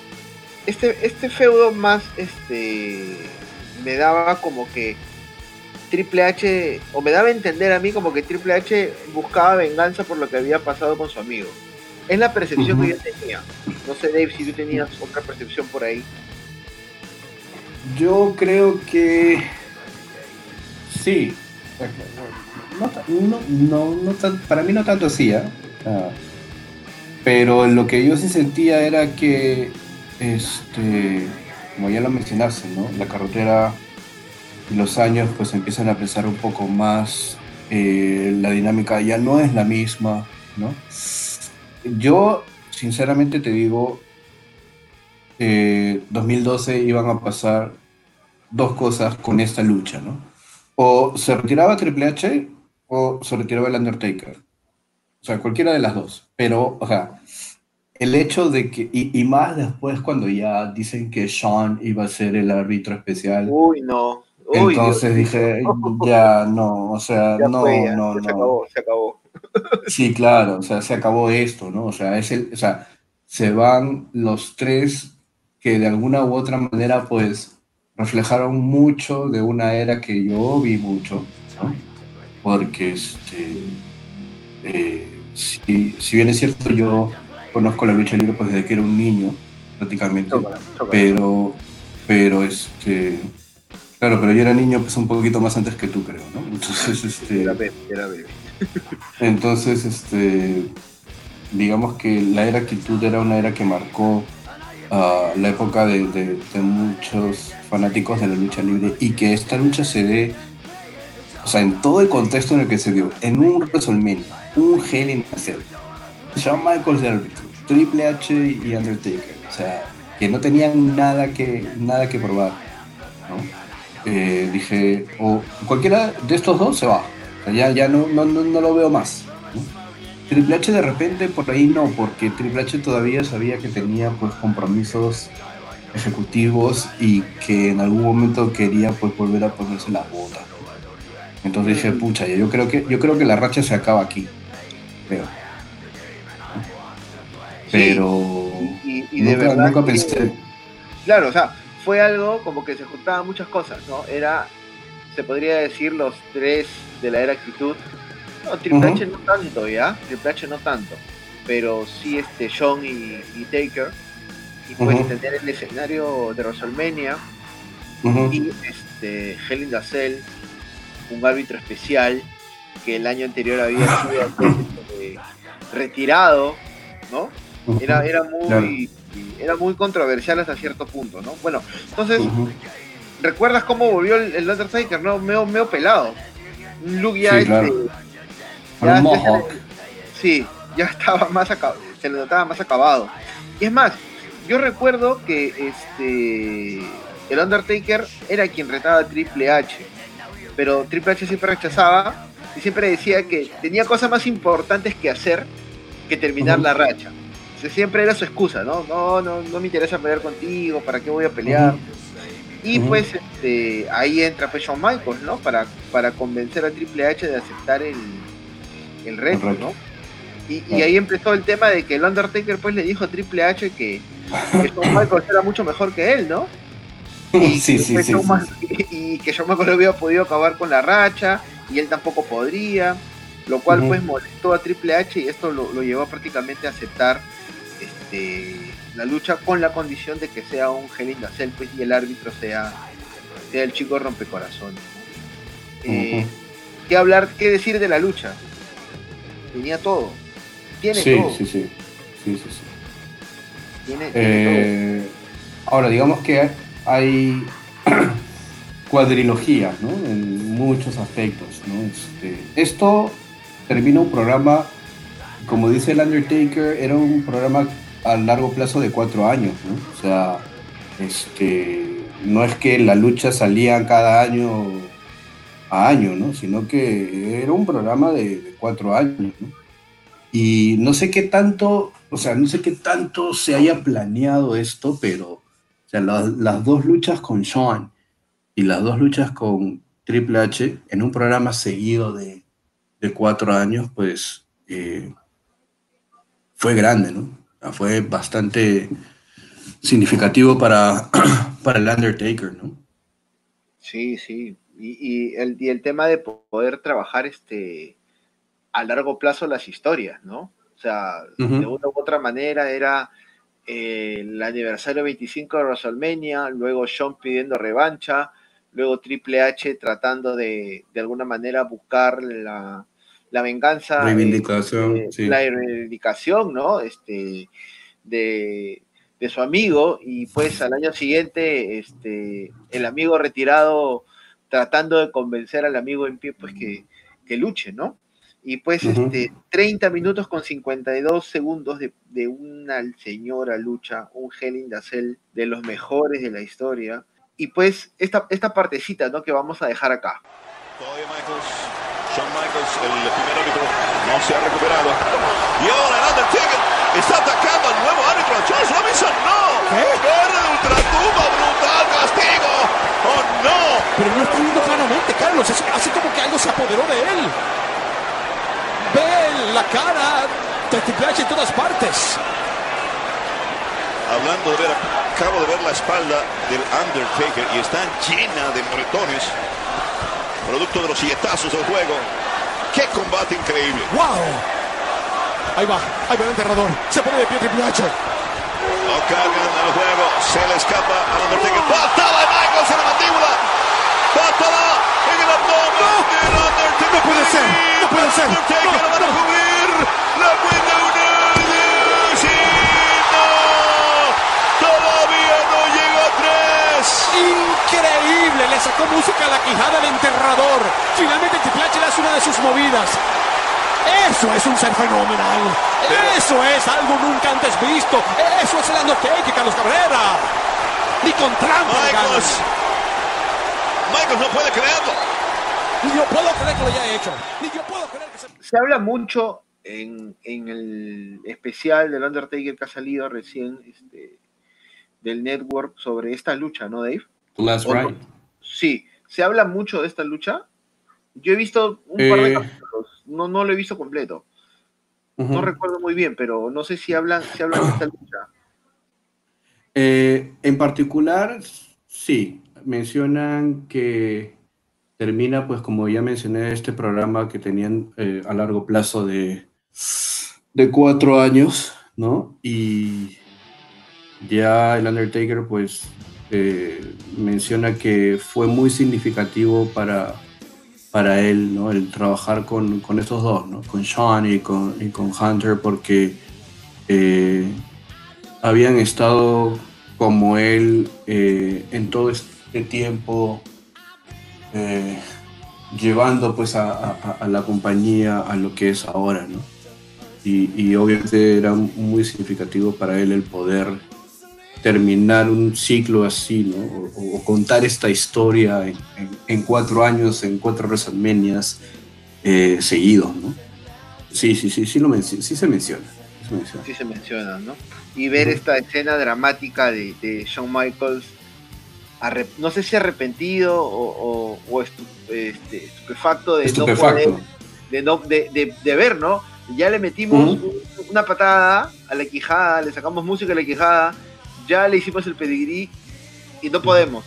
este, este feudo más, este, me daba como que Triple H, o me daba a entender a mí como que Triple H buscaba venganza por lo que había pasado con su amigo. Es la percepción que yo tenía. No sé, Dave, si tú tenías otra percepción por ahí. Yo creo que sí. No, no, no, no para mí no tanto así, ¿ah? Ah, pero lo que yo sí sentía era que, este, como ya lo mencionaste, ¿no? La carretera y los años pues empiezan a pensar un poco más, eh, la dinámica ya no es la misma, ¿no? Yo, sinceramente te digo, eh, 2012 iban a pasar dos cosas con esta lucha, ¿no? O se retiraba Triple H o se retiraba el Undertaker. O sea, cualquiera de las dos. Pero, o sea, el hecho de que, y, y más después cuando ya dicen que Sean iba a ser el árbitro especial, Uy, no. Uy, entonces Dios dije, ya no, o sea, Ya no, fue, ya, no, se no. acabó, se acabó. Sí, claro, o sea, se acabó esto, ¿no? O sea, es el, o sea, se van los tres que de alguna u otra manera, pues, reflejaron mucho de una era que yo vi mucho, ¿no? Porque, este, eh, si, si bien es cierto, yo conozco la lucha libre pues desde que era un niño, prácticamente, pero, pero, este, claro, pero yo era niño pues un poquito más antes que tú, creo, ¿no? Entonces, este... Era bebé, era bebé. Entonces, este, digamos que la era actitud era una era que marcó ah, la época de, de- de muchos fanáticos de la lucha libre y que esta lucha se dé, o sea, en todo el contexto en el que se dio, en un WrestleMania, un Hell in a Cell, Shawn Michaels de árbitro, Triple H y Undertaker, o sea, que no tenían nada que, nada que probar, ¿no? Eh, dije, o cualquiera de estos dos se va, o sea, ya, ya no, no, no, no lo veo más. Triple H de repente por ahí no, porque Triple H todavía sabía que tenía pues compromisos ejecutivos y que en algún momento quería pues volver a ponerse las botas. Entonces dije, pucha, yo creo que yo creo que la racha se acaba aquí. Pero Y, y de nunca, verdad. nunca que- pensé. Claro, o sea, fue algo como que se juntaban muchas cosas, ¿no? Era, se podría decir, los tres de la era actitud. No, Triple. H no tanto, ¿ya? Triple H no tanto. Pero sí este Sean y, y Taker. Y pues tener el escenario de WrestleMania Ujú, y este the Cell un árbitro especial que el año anterior había sido eh, retirado, ¿no? Era, era muy era muy controversial hasta cierto punto, ¿no? Bueno, entonces, ¿recuerdas cómo volvió el, el Undertaker? No, medio, medio pelado. Un look ya, sí, este, ya, sí, ya estaba más acabado, se le notaba más acabado. Y es más, yo recuerdo que este el Undertaker era quien retaba a Triple H, pero Triple H siempre rechazaba y siempre decía que tenía cosas más importantes que hacer que terminar la racha. siempre era su excusa, ¿no? No, no, no me interesa pelear contigo, ¿para qué voy a pelear? Y pues este, ahí entra pues Shawn Michaels, ¿no? Para, para convencer a Triple H de aceptar el, el reto, ¿no? Y, y, ahí empezó el tema de que el Undertaker pues le dijo a Triple H que, que Shawn Michaels era mucho mejor que él, ¿no? Y, sí, sí, sí, y que Shawn Michaels había podido acabar con la racha y él tampoco podría, lo cual pues molestó a Triple H y esto lo, lo llevó prácticamente a aceptar este, la lucha con la condición de que sea un Hell in pues, y el árbitro sea, sea el chico rompecorazones. Eh, ¿Qué hablar, qué decir de la lucha? Tenía todo. Tiene todo. Sí, sí, sí. sí, Tiene, eh, todo. Ahora, digamos que hay cuadrilogía, ¿no? En muchos aspectos, ¿no? Este, esto termina un programa, como dice el Undertaker, era un programa a largo plazo de cuatro años, ¿no? O sea, este, no es que la lucha salía cada año a año, ¿no? Sino que era un programa de, cuatro años, ¿no? Y no sé qué tanto, o sea, no sé qué tanto se haya planeado esto, pero, o sea, las dos luchas con Sean y las dos luchas con Triple H en un programa seguido de, de cuatro años, pues eh, fue grande, ¿no? fue bastante significativo para, para el Undertaker, ¿no? Sí, sí. Y, el, y el tema de poder trabajar este a largo plazo las historias, ¿no? O sea, de una u otra manera era eh, el aniversario 25 de WrestleMania, luego Sean pidiendo revancha, luego Triple H tratando de, de alguna manera buscar la, la venganza, reivindicación, eh, la reivindicación, ¿no? Este, de, su amigo y pues al año siguiente, este, el amigo retirado tratando de convencer al amigo en pie, pues que, que luche, ¿no? Y pues este, 30 minutos con 52 segundos de, de una señora lucha, un Hell in de los mejores de la historia. Y pues esta, esta partecita, ¿no? Que vamos a dejar acá. Shawn Michaels, el primer árbitro, no se ha recuperado. Y ahora el Undertaker está atacando al nuevo árbitro, Charles Robinson. ¡No! ¿Qué? ¡Guerra de ultratumba, brutal castigo! ¡Oh, no! Pero no está viendo claramente, Carlos. Es así como que algo se apoderó de él. Ve la cara de Triple H en todas partes. Hablando de ver, acabo de ver la espalda del Undertaker y está llena de moretones producto de los silletazos del juego. ¡Qué combate increíble! ¡Wow! Ahí va, ahí va el enterrador. Se pone de pie Triple H. Lo cargan al juego, se le escapa al Undertaker. ¡Patada de Michaels en la mandíbula! ¡Patada en el abdomen del Undertaker! ¡No puede ser! ¡No puede ser! Undertaker no, la van a cubrir. ¡La cuenta le sacó música a la quijada del enterrador. Finalmente Triple H le hace una de sus movidas. Eso es un ser fenomenal. Eso es algo nunca antes visto. Eso es el Undertaker, Carlos Cabrera. Ni con trampa. Michaels. Michaels no puede creerlo. Ni yo puedo creer que lo haya hecho. Ni yo puedo creer que se... Se habla mucho en, en el especial del Undertaker que ha salido recién este, del network sobre esta lucha, ¿no, Dave? Last right. Sí, se habla mucho de esta lucha. Yo he visto un par de capítulos, no, no lo he visto completo. No recuerdo muy bien, pero no sé si hablan, si hablan de esta lucha. Eh, en particular, sí, mencionan que termina, pues como ya mencioné, este programa que tenían eh, a largo plazo de, de cuatro años, ¿no? Y ya el Undertaker, pues menciona que fue muy significativo para, para él, ¿no? El trabajar con, con estos dos, ¿no? Con Sean y con, y con Hunter, porque eh, habían estado como él eh, en todo este tiempo eh, llevando pues a, a, la compañía a lo que es ahora, ¿no? Y, y, obviamente era muy significativo para él el poder terminar un ciclo así, ¿no? O, contar esta historia en, en, cuatro años, en cuatro WrestleManias eh, seguidos, ¿no? Sí, sí, sí, sí, lo sí se menciona. Sí se menciona, ¿no? Y ver esta escena dramática de, de Shawn Michaels, no sé si arrepentido o, o, este, estupefacto de no poder, de, no, de, de, ver, ¿no? Ya le metimos una patada a la quijada, le sacamos música a la quijada, ya le hicimos el pedigrí y no podemos.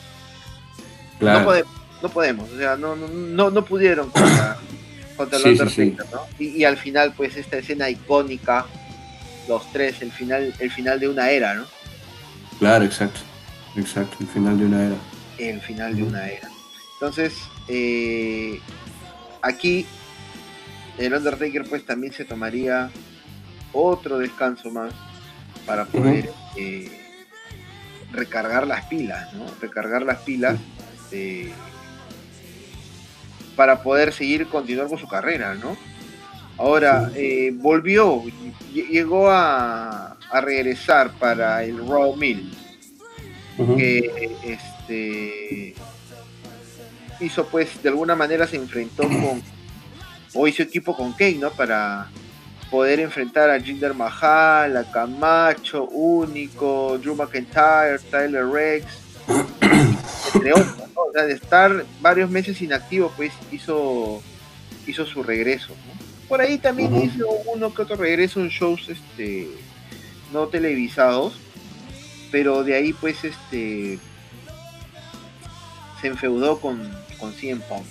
No podemos, no podemos, o sea, no, no, no pudieron contra, contra el Undertaker, ¿no? Y, al final, pues, esta escena icónica, los tres, el final, el final de una era, ¿no? Claro, exacto, exacto, el final de una era. El final de una era. Entonces, eh, aquí el Undertaker pues también se tomaría otro descanso más para poder recargar las pilas, ¿no? Recargar las pilas eh, para poder seguir continuar con su carrera, ¿no? Ahora, eh, volvió, llegó a, regresar para el Raw Mill, que este, hizo pues, de alguna manera se enfrentó con, o hizo equipo con Kane, ¿no? Para, poder enfrentar a Jinder Mahal, a Camacho, Único, Drew McIntyre, Tyler Rex, entre otros. O sea, de estar varios meses inactivo, pues hizo, hizo su regreso. Por ahí también hizo uno que otro regreso en shows este, no televisados, pero de ahí pues este se enfeudó con, con CM Punk.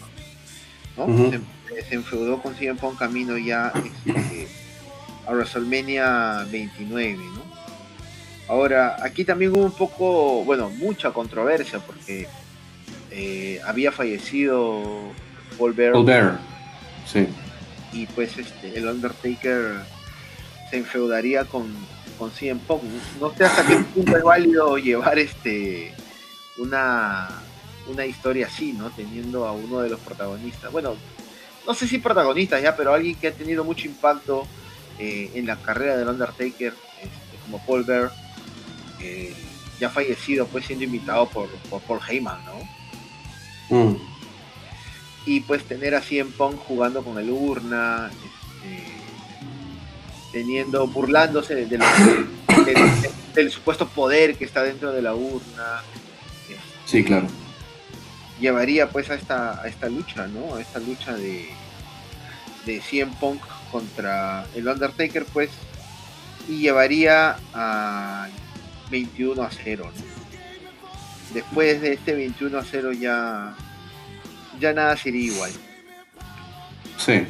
¿no? se, enfeudó con CM Punk camino ya este, a WrestleMania 29, ¿no? Ahora, aquí también hubo un poco, bueno, mucha controversia porque eh, había fallecido Paul Bear. sí. Y pues este, el Undertaker se enfeudaría con, con CM Punk. No sé hasta qué punto es válido llevar este una, una historia así, ¿no? Teniendo a uno de los protagonistas. Bueno, no sé si protagonistas ya, pero alguien que ha tenido mucho impacto eh, en la carrera del Undertaker, este, como Paul Bear, eh, ya fallecido, pues siendo invitado por, Paul Heyman, ¿no? Mm. Y pues tener a CM Punk jugando con el urna, este, teniendo, burlándose de, del supuesto poder que está dentro de la urna. sí, claro. Llevaría pues a esta, a esta lucha, ¿no? A esta lucha de, de CM Punk contra el Undertaker, pues, y llevaría a 21 a 0. Después de este 21 a 0 ya, ya nada sería igual. Sí.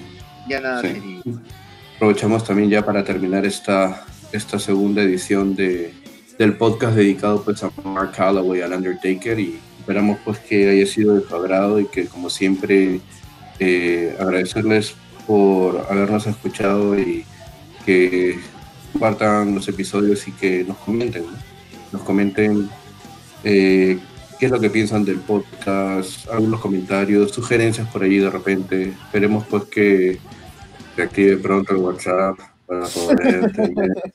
Ya nada sería igual. Aprovechamos también ya para terminar esta, esta segunda edición de, del podcast dedicado pues a Mark Calloway, al Undertaker y esperamos pues que haya sido de su agrado y que como siempre eh, agradecerles por habernos escuchado y que compartan los episodios y que nos comenten, nos comenten eh, qué es lo que piensan del podcast, algunos comentarios, sugerencias por allí de repente. Esperemos pues que se active pronto el WhatsApp para poder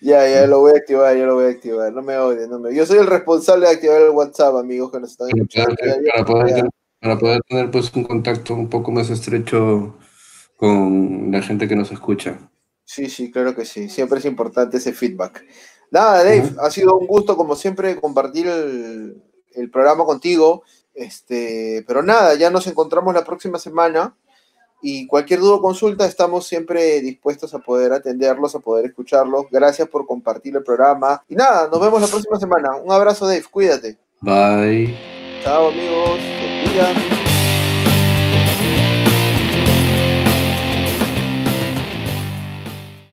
Ya, ya lo voy a activar, ya lo voy a activar. No me odien, no me Yo soy el responsable de activar el WhatsApp, amigos que nos están escuchando. Para, poder, para poder tener pues un contacto un poco más estrecho con la gente que nos escucha. Sí, sí, claro que sí. Siempre es importante ese feedback. Nada, Dave, ha sido un gusto, como siempre, compartir el, programa contigo. Este, pero nada, ya nos encontramos la próxima semana. Y cualquier duda o consulta, estamos siempre dispuestos a poder atenderlos, a poder escucharlos. Gracias por compartir el programa. Y nada, nos vemos la próxima semana. Un abrazo, Dave. Cuídate. Bye. Chao, amigos.